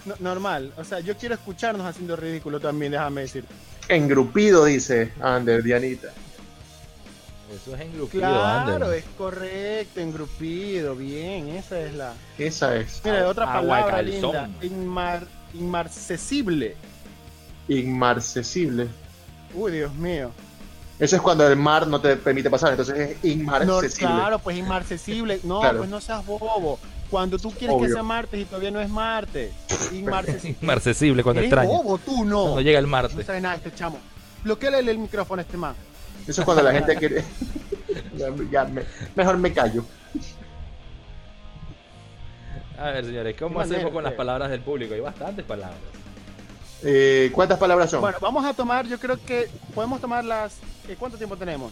Speaker 1: No- normal. O sea, yo quiero escucharnos haciendo ridículo también, déjame decir.
Speaker 3: Engrupido, dice Ander, Dianita.
Speaker 2: Eso es engrupido,
Speaker 1: Claro,
Speaker 2: Ander.
Speaker 1: es correcto, engrupido, bien, esa es la.
Speaker 3: Esa es.
Speaker 1: Mira, otra palabra linda, inmar, inmarcesible.
Speaker 3: Inmarcesible.
Speaker 1: Uy, Dios mío.
Speaker 3: Eso es cuando el mar no te permite pasar, entonces es
Speaker 1: No,
Speaker 3: inmarcesible.
Speaker 1: claro, pues inmarcesible. No,
Speaker 3: Claro.
Speaker 1: pues no seas bobo. Cuando tú quieres
Speaker 3: Obvio.
Speaker 1: que sea martes y todavía no es martes. Inmarcesible.
Speaker 2: Inmarcesible cuando
Speaker 1: Eres
Speaker 2: extraña.
Speaker 1: bobo tú, no.
Speaker 2: Cuando llega el
Speaker 1: No
Speaker 2: martes.
Speaker 1: sabe nada este chamo. Bloqueale el micrófono a este man.
Speaker 3: Eso es cuando la gente quiere. ya, ya me- mejor me callo.
Speaker 2: A ver, señores, ¿cómo
Speaker 1: manera,
Speaker 2: hacemos con las
Speaker 1: pues.
Speaker 2: palabras del público? Hay bastantes palabras.
Speaker 3: Eh, ¿Cuántas palabras son?
Speaker 1: Bueno, vamos a tomar, yo creo que podemos tomar las... eh, ¿Cuánto tiempo tenemos?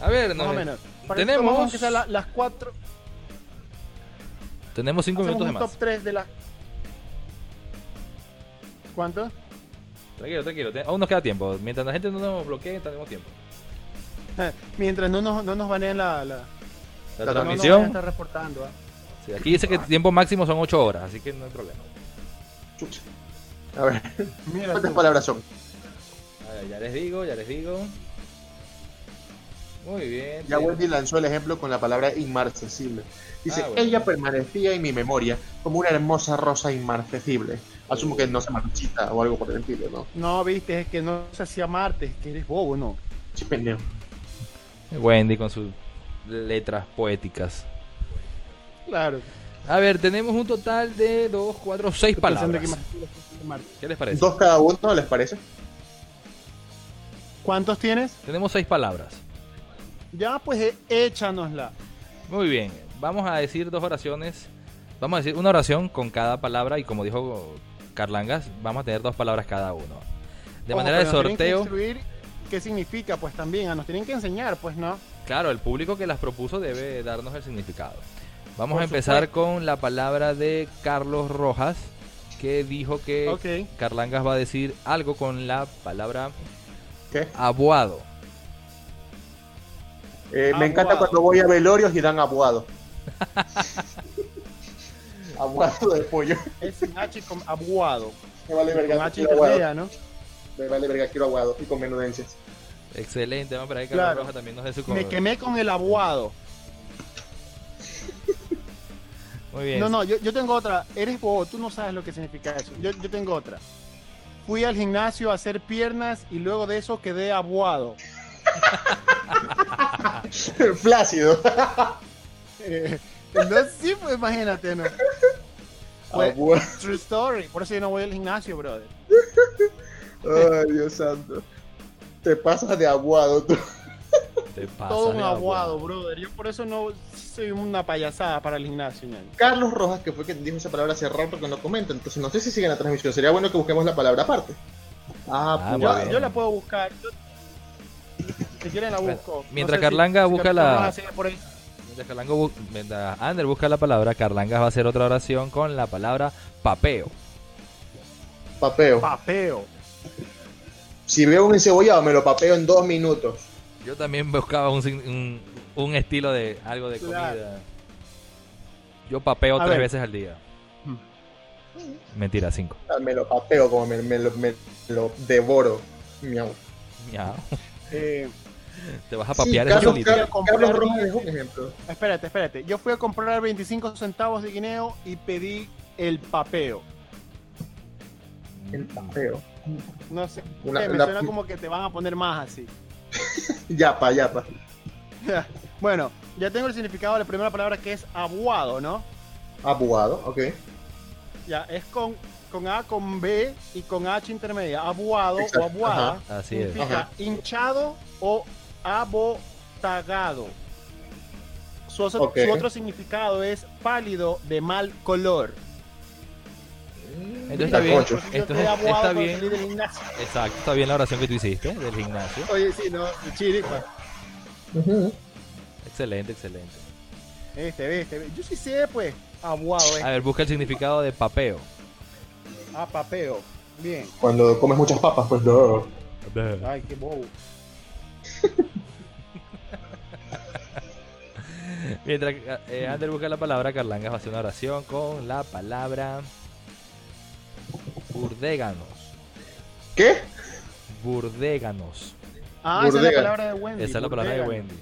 Speaker 2: A ver,
Speaker 1: Más
Speaker 2: no,
Speaker 1: o menos. Para que
Speaker 2: tenemos-
Speaker 1: sea la- las cuatro...
Speaker 2: tenemos cinco
Speaker 1: hacemos
Speaker 2: minutos de más.
Speaker 1: top 3 de las... ¿Cuánto?
Speaker 2: Tranquilo, tranquilo. te- Aún nos queda tiempo. Mientras la gente no nos bloquee, tenemos tiempo.
Speaker 1: Mientras no nos, no nos baneen la... la
Speaker 2: La,
Speaker 3: La
Speaker 1: no nos vayan a
Speaker 2: transmisión.
Speaker 1: reportando. ¿ah?
Speaker 2: sí, aquí dice que el tiempo máximo son 8 horas, así que no hay problema.
Speaker 3: Chucha. A ver,
Speaker 1: Mira
Speaker 3: ¿cuántas
Speaker 1: tú.
Speaker 3: palabras son?
Speaker 2: A ver, ya les digo, ya les digo. Muy bien.
Speaker 3: Ya. Wendy lanzó el ejemplo con la palabra inmarcesible. Dice,
Speaker 2: Ah, bueno.
Speaker 3: ella permanecía en mi memoria como una hermosa rosa inmarcesible. Asumo que no se marchita o algo por el estilo, ¿no?
Speaker 1: No, viste, es que no se hacía martes, que eres bobo, ¿no?
Speaker 3: Sí, pendejo.
Speaker 2: Wendy con sus letras poéticas.
Speaker 1: Claro.
Speaker 2: A ver, tenemos un total de 2, 4, 6
Speaker 1: Estoy pensando
Speaker 2: palabras.
Speaker 1: que más- martes.
Speaker 2: ¿Qué les parece?
Speaker 3: Dos cada uno, ¿les parece?
Speaker 1: ¿Cuántos tienes?
Speaker 2: Tenemos 6 palabras.
Speaker 1: Ya, pues eh, échanosla.
Speaker 2: Muy bien, vamos a decir dos oraciones. Vamos a decir una oración con cada palabra y como dijo Carlangas, vamos a tener dos palabras cada uno. De
Speaker 1: Ojo,
Speaker 2: manera de sorteo,
Speaker 1: ¿Qué significa? Pues también, ah, nos tienen que enseñar, pues no.
Speaker 2: claro, el público que las propuso debe darnos el significado. Vamos
Speaker 1: Por
Speaker 2: a empezar
Speaker 1: supuesto.
Speaker 2: con la palabra de Carlos Rojas, que dijo que. Carlangas va a decir algo con la palabra
Speaker 3: ¿Qué?
Speaker 2: abuado.
Speaker 3: Eh, me encanta
Speaker 1: Abuado.
Speaker 3: cuando voy a velorios y dan abuado. abuado de pollo.
Speaker 1: Es sin H con aguado.
Speaker 3: Me vale
Speaker 1: Con
Speaker 3: verga,
Speaker 1: H
Speaker 3: quiero aguado.
Speaker 1: intermedia, ¿no?
Speaker 3: Me vale verga, quiero aguado. Y con menudencias.
Speaker 2: Excelente, vamos para que Carlos
Speaker 1: Claro.
Speaker 2: Rojas también nos dé su
Speaker 1: Me quemé con el aguado.
Speaker 2: Muy bien.
Speaker 1: No, no, yo, yo tengo otra. Eres bobo, tú no sabes lo que significa eso. Yo, yo tengo otra. Fui al gimnasio a hacer piernas y luego de eso quedé aguado.
Speaker 3: Flácido.
Speaker 1: Eh, no, sí, pues imagínate, ¿no? Fue true story. Por eso yo no voy al gimnasio, brother.
Speaker 3: Ay, Dios santo. Te pasas de aguado tú.
Speaker 2: Te pasas
Speaker 1: Todo un
Speaker 2: de
Speaker 1: aguado, brother. Yo por eso no soy una payasada para el gimnasio.
Speaker 3: Carlos Rojas, que fue quien dijo esa palabra hace rato que no comenta, entonces no sé si sigue en la transmisión. Sería bueno que busquemos la palabra aparte. Ah,
Speaker 2: Ah,
Speaker 3: pues
Speaker 1: Yo, la puedo buscar. Yo- si quieren la busco.
Speaker 2: Mientras
Speaker 1: No sé si-
Speaker 2: Carlanga
Speaker 1: si
Speaker 2: busca la-
Speaker 1: por ahí.
Speaker 2: Mientras Carlango bu- mientras Ander busca la palabra, Carlangas va a hacer otra oración con la palabra papeo.
Speaker 3: papeo.
Speaker 1: Papeo.
Speaker 3: Si veo un encebollado, me lo papeo en dos minutos.
Speaker 2: Yo también buscaba un, un, un estilo de algo de comida.
Speaker 1: Claro.
Speaker 2: Yo papeo
Speaker 1: A
Speaker 2: tres
Speaker 1: ver.
Speaker 2: veces al día. Mentira, cinco.
Speaker 3: Ah, Me lo papeo como me, me lo, me lo devoro. Miau.
Speaker 2: Ya.
Speaker 1: Eh,
Speaker 2: Te vas a
Speaker 3: Sí,
Speaker 2: papear eso
Speaker 3: Carlos. Carlos- Carlos Rojas es un ejemplo.
Speaker 1: espérate, espérate. Yo fui a comprar 25 centavos de guineo y pedí el papeo.
Speaker 3: El papeo.
Speaker 1: No sé.
Speaker 3: Una-
Speaker 1: eh, me suena como que te van a poner más así.
Speaker 3: Yapa, yapa.
Speaker 1: bueno, ya tengo el significado de la primera palabra que es abuado, ¿no?
Speaker 3: Abuado, ok.
Speaker 1: Ya, es con, con A, con B y con H intermedia. Abuado
Speaker 3: Exacto,
Speaker 1: o abuada
Speaker 2: Así es.
Speaker 1: significa
Speaker 3: Ajá.
Speaker 1: hinchado o abotagado. Su otro significado es pálido de mal color.
Speaker 2: Entonces está bien.
Speaker 1: Aguado
Speaker 2: está bien.
Speaker 1: salí del gimnasio.
Speaker 2: Exacto, está bien la oración que tú hiciste del gimnasio.
Speaker 1: Oye, sí, no, chiripa.
Speaker 3: Ujú.
Speaker 2: Excelente, excelente.
Speaker 1: Este, viste, viste. Yo sí sé, pues, aguado,
Speaker 2: A
Speaker 1: eh.
Speaker 2: ver, busca el significado de papeo.
Speaker 1: Ah, papeo. Bien.
Speaker 3: Cuando comes muchas papas, pues no.
Speaker 1: Ay, qué bobo.
Speaker 2: Mientras eh, Ander busca la palabra, Carlangas va a hacer una oración con la palabra burdéganos.
Speaker 3: ¿Qué?
Speaker 2: Burdéganos.
Speaker 1: Ah, esa es la palabra de Wendy.
Speaker 2: Esa es la palabra de. Wendy.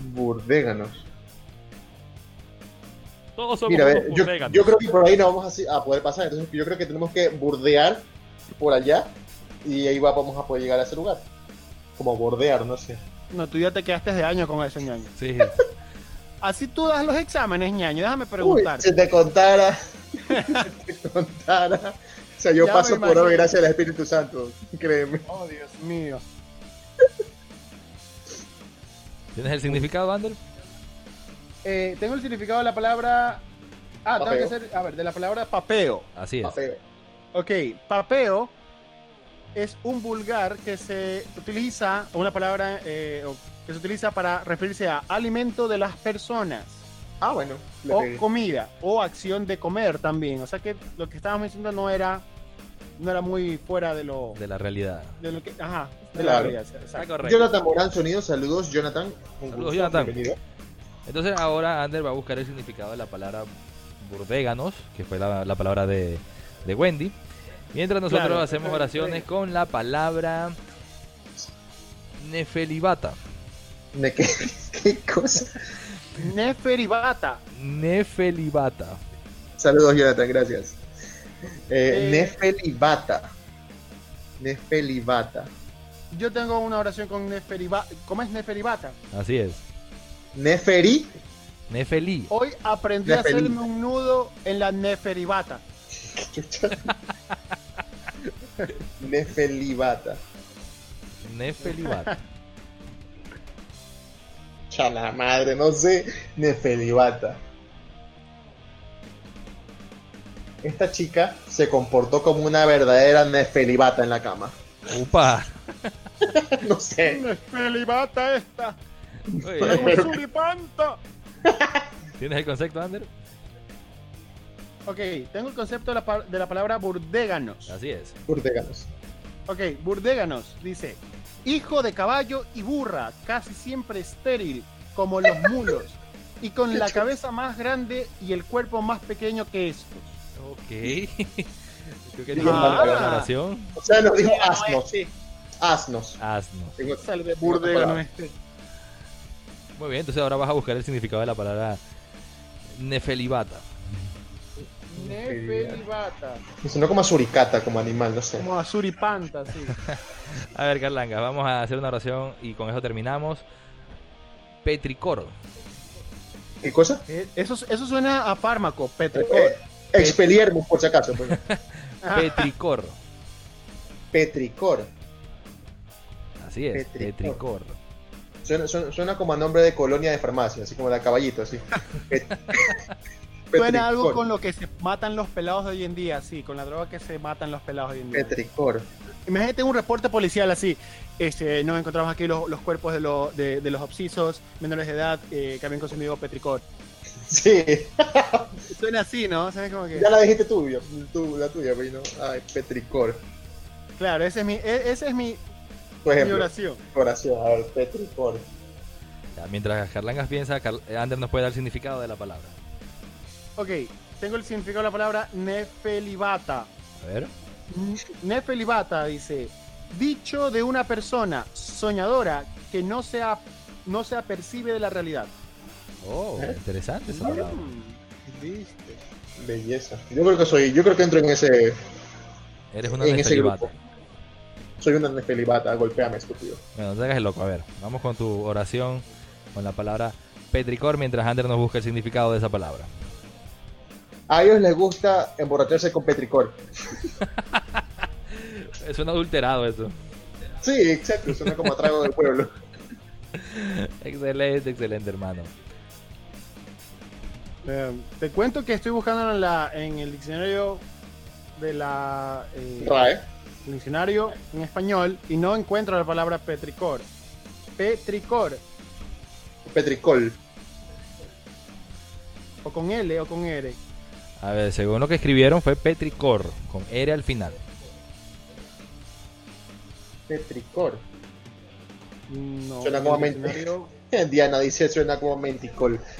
Speaker 3: Burdéganos.
Speaker 2: Todos somos
Speaker 3: Mira, a ver,
Speaker 2: unos
Speaker 3: yo, creo que por ahí no vamos a, poder pasar. Entonces yo creo que tenemos que burdear por allá y ahí va- vamos a poder llegar a ese lugar. Como bordear, no sé.
Speaker 1: No, tú ya te quedaste de año con ese ñaño.
Speaker 2: Sí.
Speaker 1: Así tú das los exámenes, ñaño. Déjame preguntar.
Speaker 3: si te contara. si te contara. O sea, yo
Speaker 1: Ya
Speaker 3: paso por obra gracias al Espíritu Santo. Créeme.
Speaker 1: Oh, Dios mío.
Speaker 2: ¿Tienes el significado, Ander?
Speaker 1: Eh, tengo el significado de la palabra. Ah, tengo
Speaker 3: Papeo.
Speaker 1: que hacer. A ver, de la palabra papeo.
Speaker 2: Así es.
Speaker 3: Papeo.
Speaker 1: Ok, papeo es un vulgar que se utiliza, o una palabra eh, que se utiliza para referirse a alimento de las personas,
Speaker 3: Ah, bueno.
Speaker 1: o
Speaker 3: pegué.
Speaker 1: comida, o acción de comer también. O sea que lo que estábamos diciendo no era, no era muy fuera de lo,
Speaker 2: De la realidad.
Speaker 1: de lo que, ajá, de la realidad.
Speaker 2: Está
Speaker 1: exacto.
Speaker 2: correcto.
Speaker 3: Jonathan Morán, sonidos, saludos, Jonathan. Un
Speaker 2: Saludos,
Speaker 3: gusto,
Speaker 2: Jonathan.
Speaker 3: bienvenido.
Speaker 2: Entonces ahora Ander va a buscar el significado de la palabra burdéganos, que fue la, la palabra de, de Wendy. Mientras nosotros
Speaker 1: Claro.
Speaker 2: hacemos oraciones con la palabra nefelibata.
Speaker 3: ¿De qué, qué cosa?
Speaker 1: Neferibata.
Speaker 2: Nefelibata.
Speaker 3: Saludos, Jonathan, gracias. Eh,
Speaker 1: Eh,
Speaker 3: Nefelibata. Nefelibata.
Speaker 1: Yo tengo una oración con Neferibata. ¿Cómo es Neferibata?
Speaker 2: Así es.
Speaker 3: Neferi.
Speaker 2: Nefeli.
Speaker 1: Hoy aprendí a hacerme un nudo en la Neferibata.
Speaker 3: Nefelibata.
Speaker 2: Nefelibata.
Speaker 3: Chala madre, no sé. Nefelibata. Esta chica se comportó como una verdadera nefelibata en la cama.
Speaker 2: Upa.
Speaker 3: No sé.
Speaker 1: Neferibata esta.
Speaker 2: Oye,
Speaker 1: suripanta.
Speaker 2: ¿Tienes el concepto, Ander?
Speaker 1: Ok, tengo el concepto de la, de la palabra burdéganos.
Speaker 2: Así es.
Speaker 3: Urteganos.
Speaker 1: Ok, burdéganos dice, hijo de caballo y burra, casi siempre estéril, como los mulos, y con la cabeza más grande y el cuerpo más pequeño que estos.
Speaker 2: Ok. Creo que
Speaker 3: Ah.
Speaker 2: tiene una oración.
Speaker 3: O sea, nos dijo asnos. Asnos.
Speaker 2: Asnos.
Speaker 3: Tengo-
Speaker 1: burdégano
Speaker 3: palabra.
Speaker 1: este.
Speaker 2: Muy bien, entonces ahora vas a buscar el significado de la palabra nefelibata.
Speaker 1: Neferibata.
Speaker 3: Me sonó como a suricata, como animal, no sé.
Speaker 1: Como a suripanta, sí.
Speaker 2: A ver, Carlanga, vamos a hacer una oración y con eso terminamos. Petricor.
Speaker 3: ¿Qué cosa?
Speaker 1: Eh, Eso, eso suena a fármaco, petricor.
Speaker 3: Eh, Expeliermus, por si acaso. pues.
Speaker 1: Ah,
Speaker 2: Petricor.
Speaker 3: Petricor.
Speaker 2: Así es,
Speaker 3: Petricor.
Speaker 2: Petricor.
Speaker 3: Suena, suena- suena como a nombre de colonia de farmacia, así como de a caballito, así.
Speaker 1: Suena algo con lo que se matan los pelados de hoy en día, sí, con la droga que se matan los pelados hoy en día.
Speaker 3: Petricor.
Speaker 1: Imagínate un reporte policial así. Este, nos encontramos aquí los, los cuerpos de, lo- de, de los obsisos menores de edad eh, que habían consumido petricor.
Speaker 3: Sí,
Speaker 1: Suena así, ¿no? ¿Sabes como que?
Speaker 3: ya la dijiste tú, yo, tú la tuya, pero no. Ay, Petricor.
Speaker 1: Claro, ese es mi, e- ese es mi,
Speaker 3: Por
Speaker 1: mi
Speaker 3: ejemplo,
Speaker 1: oración.
Speaker 3: oración, a ver, Petricor.
Speaker 2: Ya, mientras Carlangas piensa, Car- Ander nos puede dar el significado de la palabra.
Speaker 1: Ok, tengo el significado de la palabra nefelibata.
Speaker 2: A ver.
Speaker 1: Nefelibata dice, dicho de una persona soñadora que no se, no se apercibe de la realidad.
Speaker 2: Oh, interesante esa palabra.
Speaker 1: Mm, ¿Viste?
Speaker 3: Belleza. Yo creo que soy, yo creo que entro en ese,
Speaker 2: Eres una
Speaker 3: en ese
Speaker 2: nefelibata.
Speaker 3: grupo. Soy una nefelibata, golpeame, estúpido.
Speaker 2: Bueno, no te hagas el loco. A ver, vamos con tu oración con la palabra Petricor mientras Ander nos busca el significado de esa palabra.
Speaker 3: A ellos les gusta emborracharse con Petricor.
Speaker 2: Es un adulterado eso.
Speaker 3: Sí, exacto, suena como a trago del pueblo.
Speaker 2: Excelente, excelente, hermano.
Speaker 1: Eh, te cuento que estoy buscando en, la, en el diccionario de la eh,
Speaker 3: Rae.
Speaker 1: el diccionario en español y no encuentro la palabra petricor. Petricor,
Speaker 3: Petricol.
Speaker 1: o con L o con R.
Speaker 2: A ver, según lo que escribieron fue Petricor, con R al final.
Speaker 3: Petricor.
Speaker 1: No,
Speaker 3: Suena
Speaker 1: en
Speaker 3: como
Speaker 1: diccionario-
Speaker 3: Diana dice suena como menticol.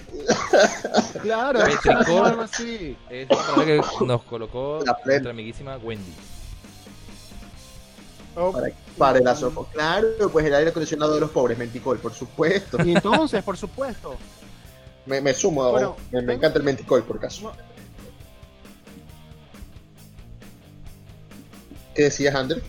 Speaker 1: Claro,
Speaker 2: Petricor.
Speaker 1: así.
Speaker 2: Es la palabra que nos colocó
Speaker 3: La plena.
Speaker 2: nuestra amiguísima Wendy.
Speaker 1: Oh,
Speaker 3: Para, para el asomo. Claro, pues el aire acondicionado de los pobres, menticol, por supuesto.
Speaker 1: Y entonces, por supuesto,
Speaker 3: Me, me sumo,
Speaker 1: Bueno,
Speaker 3: me, me encanta el menticol, por caso. ¿Qué decías, Ander?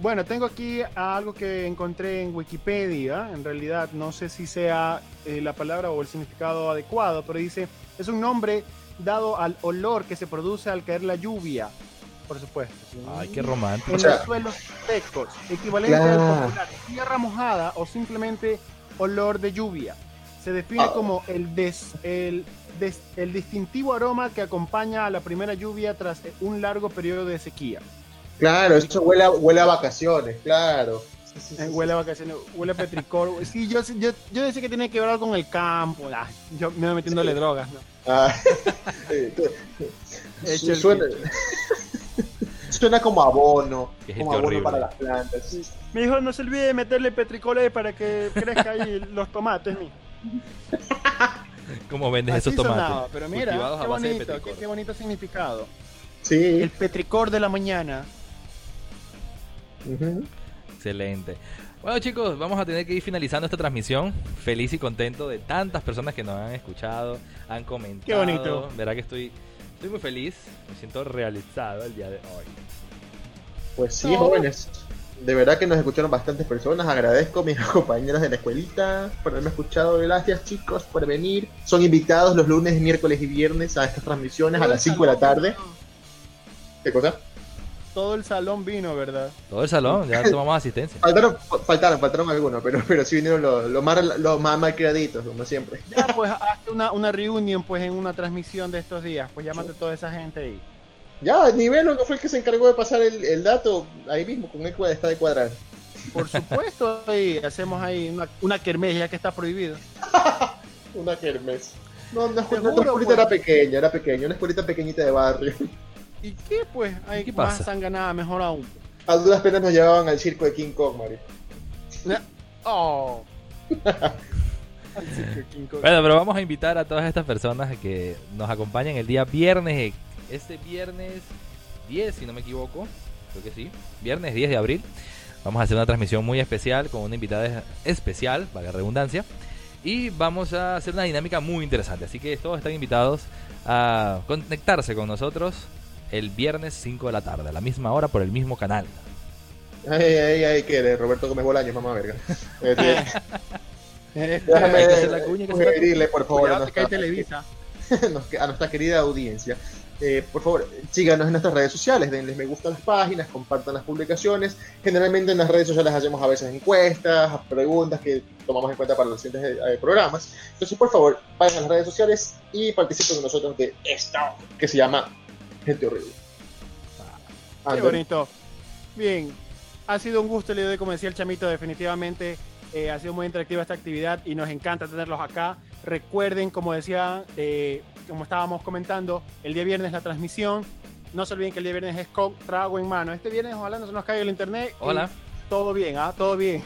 Speaker 1: Bueno, tengo aquí algo que encontré en Wikipedia. En realidad, no sé si sea eh, la palabra o el significado adecuado, pero dice: es un nombre dado al olor que se produce al caer la lluvia. Por supuesto.
Speaker 2: Ay, qué romántico.
Speaker 1: En
Speaker 3: O sea-
Speaker 1: los suelos secos, equivalente
Speaker 3: Claro.
Speaker 1: al popular tierra mojada o simplemente olor de lluvia. Se define
Speaker 3: Ah.
Speaker 1: como el, des- el, des- el distintivo aroma que acompaña a la primera lluvia tras un largo periodo de sequía.
Speaker 3: Claro, eso huele a, huele a vacaciones, claro. Sí, sí, sí,
Speaker 1: Eh. Huele a vacaciones, huele a petricor. Sí, yo, yo, yo decía que tiene que ver algo con el campo. ah, yo me voy metiéndole drogas, ¿no?
Speaker 3: Ah,
Speaker 1: Hecho
Speaker 3: suena, suena como abono,
Speaker 2: Qué
Speaker 3: como abono
Speaker 2: horrible.
Speaker 3: para las plantas. Sí.
Speaker 1: Mi hijo, no se olvide de meterle petricol ahí para que crezca ahí los tomates, mi.
Speaker 2: ¿Cómo vendes
Speaker 1: Así
Speaker 2: esos tomates?
Speaker 1: sonaba, pero mira,
Speaker 2: Cultivados a
Speaker 1: qué
Speaker 2: base de
Speaker 1: bonito, qué, qué bonito significado.
Speaker 3: Sí.
Speaker 1: El petricor de la mañana.
Speaker 2: Excelente. Bueno chicos, vamos a tener que ir finalizando esta transmisión. Feliz y contento de tantas personas que nos han escuchado, han comentado.
Speaker 1: Qué bonito.
Speaker 2: Verá que estoy, estoy muy feliz, me siento realizado el día de hoy.
Speaker 3: Pues sí,
Speaker 1: No.
Speaker 3: jóvenes. De verdad que nos escucharon bastantes personas. Agradezco a mis compañeros de la escuelita por haberme escuchado. Gracias, chicos, por venir. Son invitados los lunes, miércoles y viernes a estas transmisiones a las 5 de la tarde. ¿Qué cosa?
Speaker 1: Todo el salón vino, ¿verdad?
Speaker 2: Todo el salón, ya tomamos asistencia.
Speaker 3: Faltaron, faltaron, faltaron algunos, pero, pero sí vinieron los, los más, los más malcriaditos, como siempre.
Speaker 1: Ya, pues hazte una, una reunión pues en una transmisión de estos días. Pues llámate a toda esa gente ahí.
Speaker 3: Ya, Nivelo, que fue el que se encargó de pasar el, el dato ahí mismo, con él está de cuadrar.
Speaker 1: Por supuesto, ahí hacemos ahí una, una kermés ya que está prohibido.
Speaker 3: Una kermes. No, una escuelita
Speaker 1: pues.
Speaker 3: era pequeña, era pequeña, una escuelita pequeñita de barrio.
Speaker 1: ¿Y qué pues? Hay
Speaker 2: ¿Qué
Speaker 1: más
Speaker 2: pasa?
Speaker 1: sanganada, mejor aún.
Speaker 3: A duras penas nos llevaban al circo de King Kong, Mario.
Speaker 1: Oh.
Speaker 2: Bueno, pero vamos a invitar a todas estas personas a que nos acompañen el día viernes, este viernes 10, si no me equivoco, creo que sí, viernes 10 de abril. Vamos a hacer una transmisión muy especial con una invitada especial, la redundancia. Y vamos a hacer una dinámica muy interesante. Así que todos están invitados a conectarse con nosotros el viernes 5 de la tarde, a la misma hora, por el mismo canal.
Speaker 3: Ay, ay, ay, que de Roberto Gómez Bolaños, mamá verga. Este, déjame
Speaker 2: hay que hacer la cuña, que
Speaker 3: sugerirle, por favor, a
Speaker 1: Cuidado, que hay
Speaker 3: nuestra, a nuestra querida audiencia. Eh, por favor, síganos en nuestras redes sociales, denles me gusta a las páginas, compartan las publicaciones. Generalmente en las redes sociales hacemos a veces encuestas, preguntas que tomamos en cuenta para los siguientes eh, programas. Entonces, por favor, vayan a las redes sociales y participen con nosotros de esto que se llama Gente Horrible.
Speaker 1: Qué bonito. Bien, ha sido un gusto, le doy como decía el chamito, definitivamente eh, ha sido muy interactiva esta actividad y nos encanta tenerlos acá. Recuerden, como decía, eh, como estábamos comentando, el día viernes la transmisión. No se olviden que el día viernes es con trago en mano. Este viernes ojalá no se nos caiga el internet.
Speaker 2: Hola.
Speaker 1: Todo bien, ¿ah? Todo bien.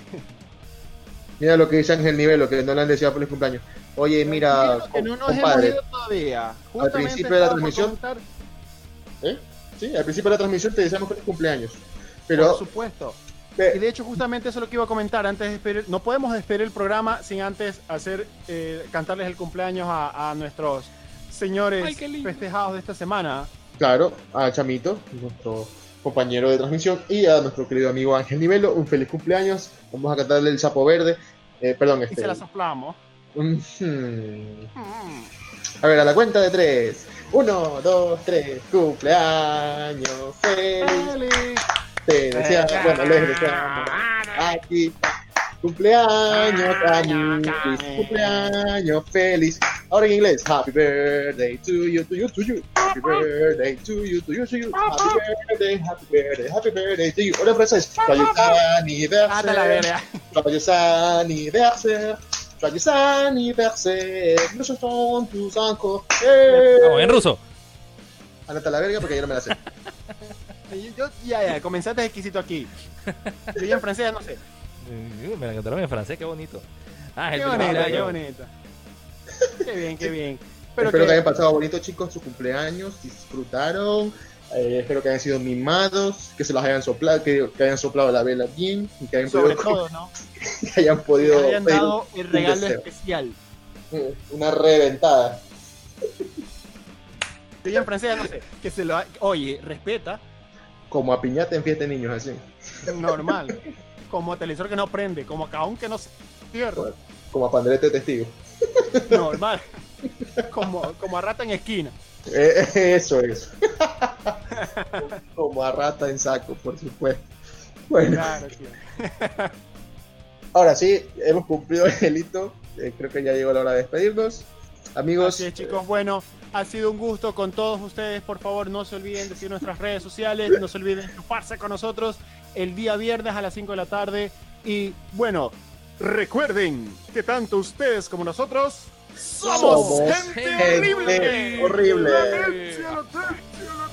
Speaker 3: Mira lo que dice Ángel Nivelo, que no le han deseado feliz cumpleaños. Oye, mira,
Speaker 1: que no nos hemos
Speaker 3: compadre,
Speaker 1: ido todavía. Justamente
Speaker 3: principio de la
Speaker 1: por
Speaker 3: transmisión,
Speaker 1: comentar,
Speaker 3: sí, al principio de la transmisión te deseamos feliz cumpleaños.
Speaker 1: Por
Speaker 3: Pero,
Speaker 1: supuesto.
Speaker 3: eh,
Speaker 1: Y de hecho, justamente eso es lo que iba a comentar antes de despedir. No podemos despedir el programa sin antes hacer eh, cantarles el cumpleaños a, a nuestros señores
Speaker 2: Ay,
Speaker 1: festejados de esta semana.
Speaker 3: claro, a Chamito, nuestro compañero de transmisión, y a nuestro querido amigo Ángel Nivelo, un feliz cumpleaños. Vamos a cantarle el sapo verde. Eh, perdón,
Speaker 1: Y
Speaker 3: este.
Speaker 1: se la soplamos.
Speaker 3: hmm. A ver, a la cuenta de tres. Uno, dos, tres. Cumpleaños feliz.
Speaker 1: ¡Feliz!
Speaker 3: Te deseamos, bueno, les deseamos aquí. Cumpleaños, Camutis, cumpleaños feliz. Ahora en inglés, Happy birthday to you, to you, to you. Happy birthday to you, to you, to you. Happy birthday, happy birthday, happy birthday to you. Ahora en francés, joyeux
Speaker 1: ¡Hasta la
Speaker 3: anniversaire, joyeux anniversaire, joyeux anniversaire. Nous chantons tous encore.
Speaker 2: Vamos, en ruso.
Speaker 3: Anota la verga porque yo no me la sé.
Speaker 1: Yo, ya, ya, comenzaste exquisito aquí. Yo ya en francés no sé.
Speaker 2: Eh, Me la cantaron en francés, qué bonito. Ah,
Speaker 1: Qué bonito, qué bonito. Qué bien, qué bien. Pero
Speaker 3: espero que...
Speaker 1: que,
Speaker 3: hayan pasado bonito, chicos, su cumpleaños, disfrutaron. eh, espero que hayan sido mimados, que se los hayan soplado, que, que hayan soplado la vela bien y que hayan
Speaker 1: sobre
Speaker 3: podido,
Speaker 1: todo, ¿no?
Speaker 3: que hayan
Speaker 1: Que
Speaker 3: podido
Speaker 1: hayan
Speaker 3: pedir
Speaker 1: dado el regalo especial.
Speaker 3: una reventada.
Speaker 1: Yo en francés no sé. Que se lo, oye, respeta,
Speaker 3: Como a piñata en fiesta de niños, así.
Speaker 1: normal. Como televisor que no prende, como caón que no se cierra.
Speaker 3: Como a panderete de testigo.
Speaker 1: Normal. Como, como a rata en esquina.
Speaker 3: Eh, eso es. Como a rata en saco, por supuesto. Bueno,
Speaker 1: Claro, tío.
Speaker 3: ahora sí, hemos cumplido el delito. Eh, creo que ya llegó la hora de despedirnos.
Speaker 4: Amigos,
Speaker 1: Así es, chicos. Bueno, ha sido un gusto con todos ustedes. Por favor, no se olviden de seguir nuestras redes sociales. No se olviden de chuparse con nosotros el día viernes a las 5 de la tarde. Y bueno, recuerden que tanto ustedes como nosotros somos,
Speaker 4: Somos
Speaker 1: gente,
Speaker 4: gente
Speaker 1: horrible.
Speaker 4: horrible.
Speaker 1: La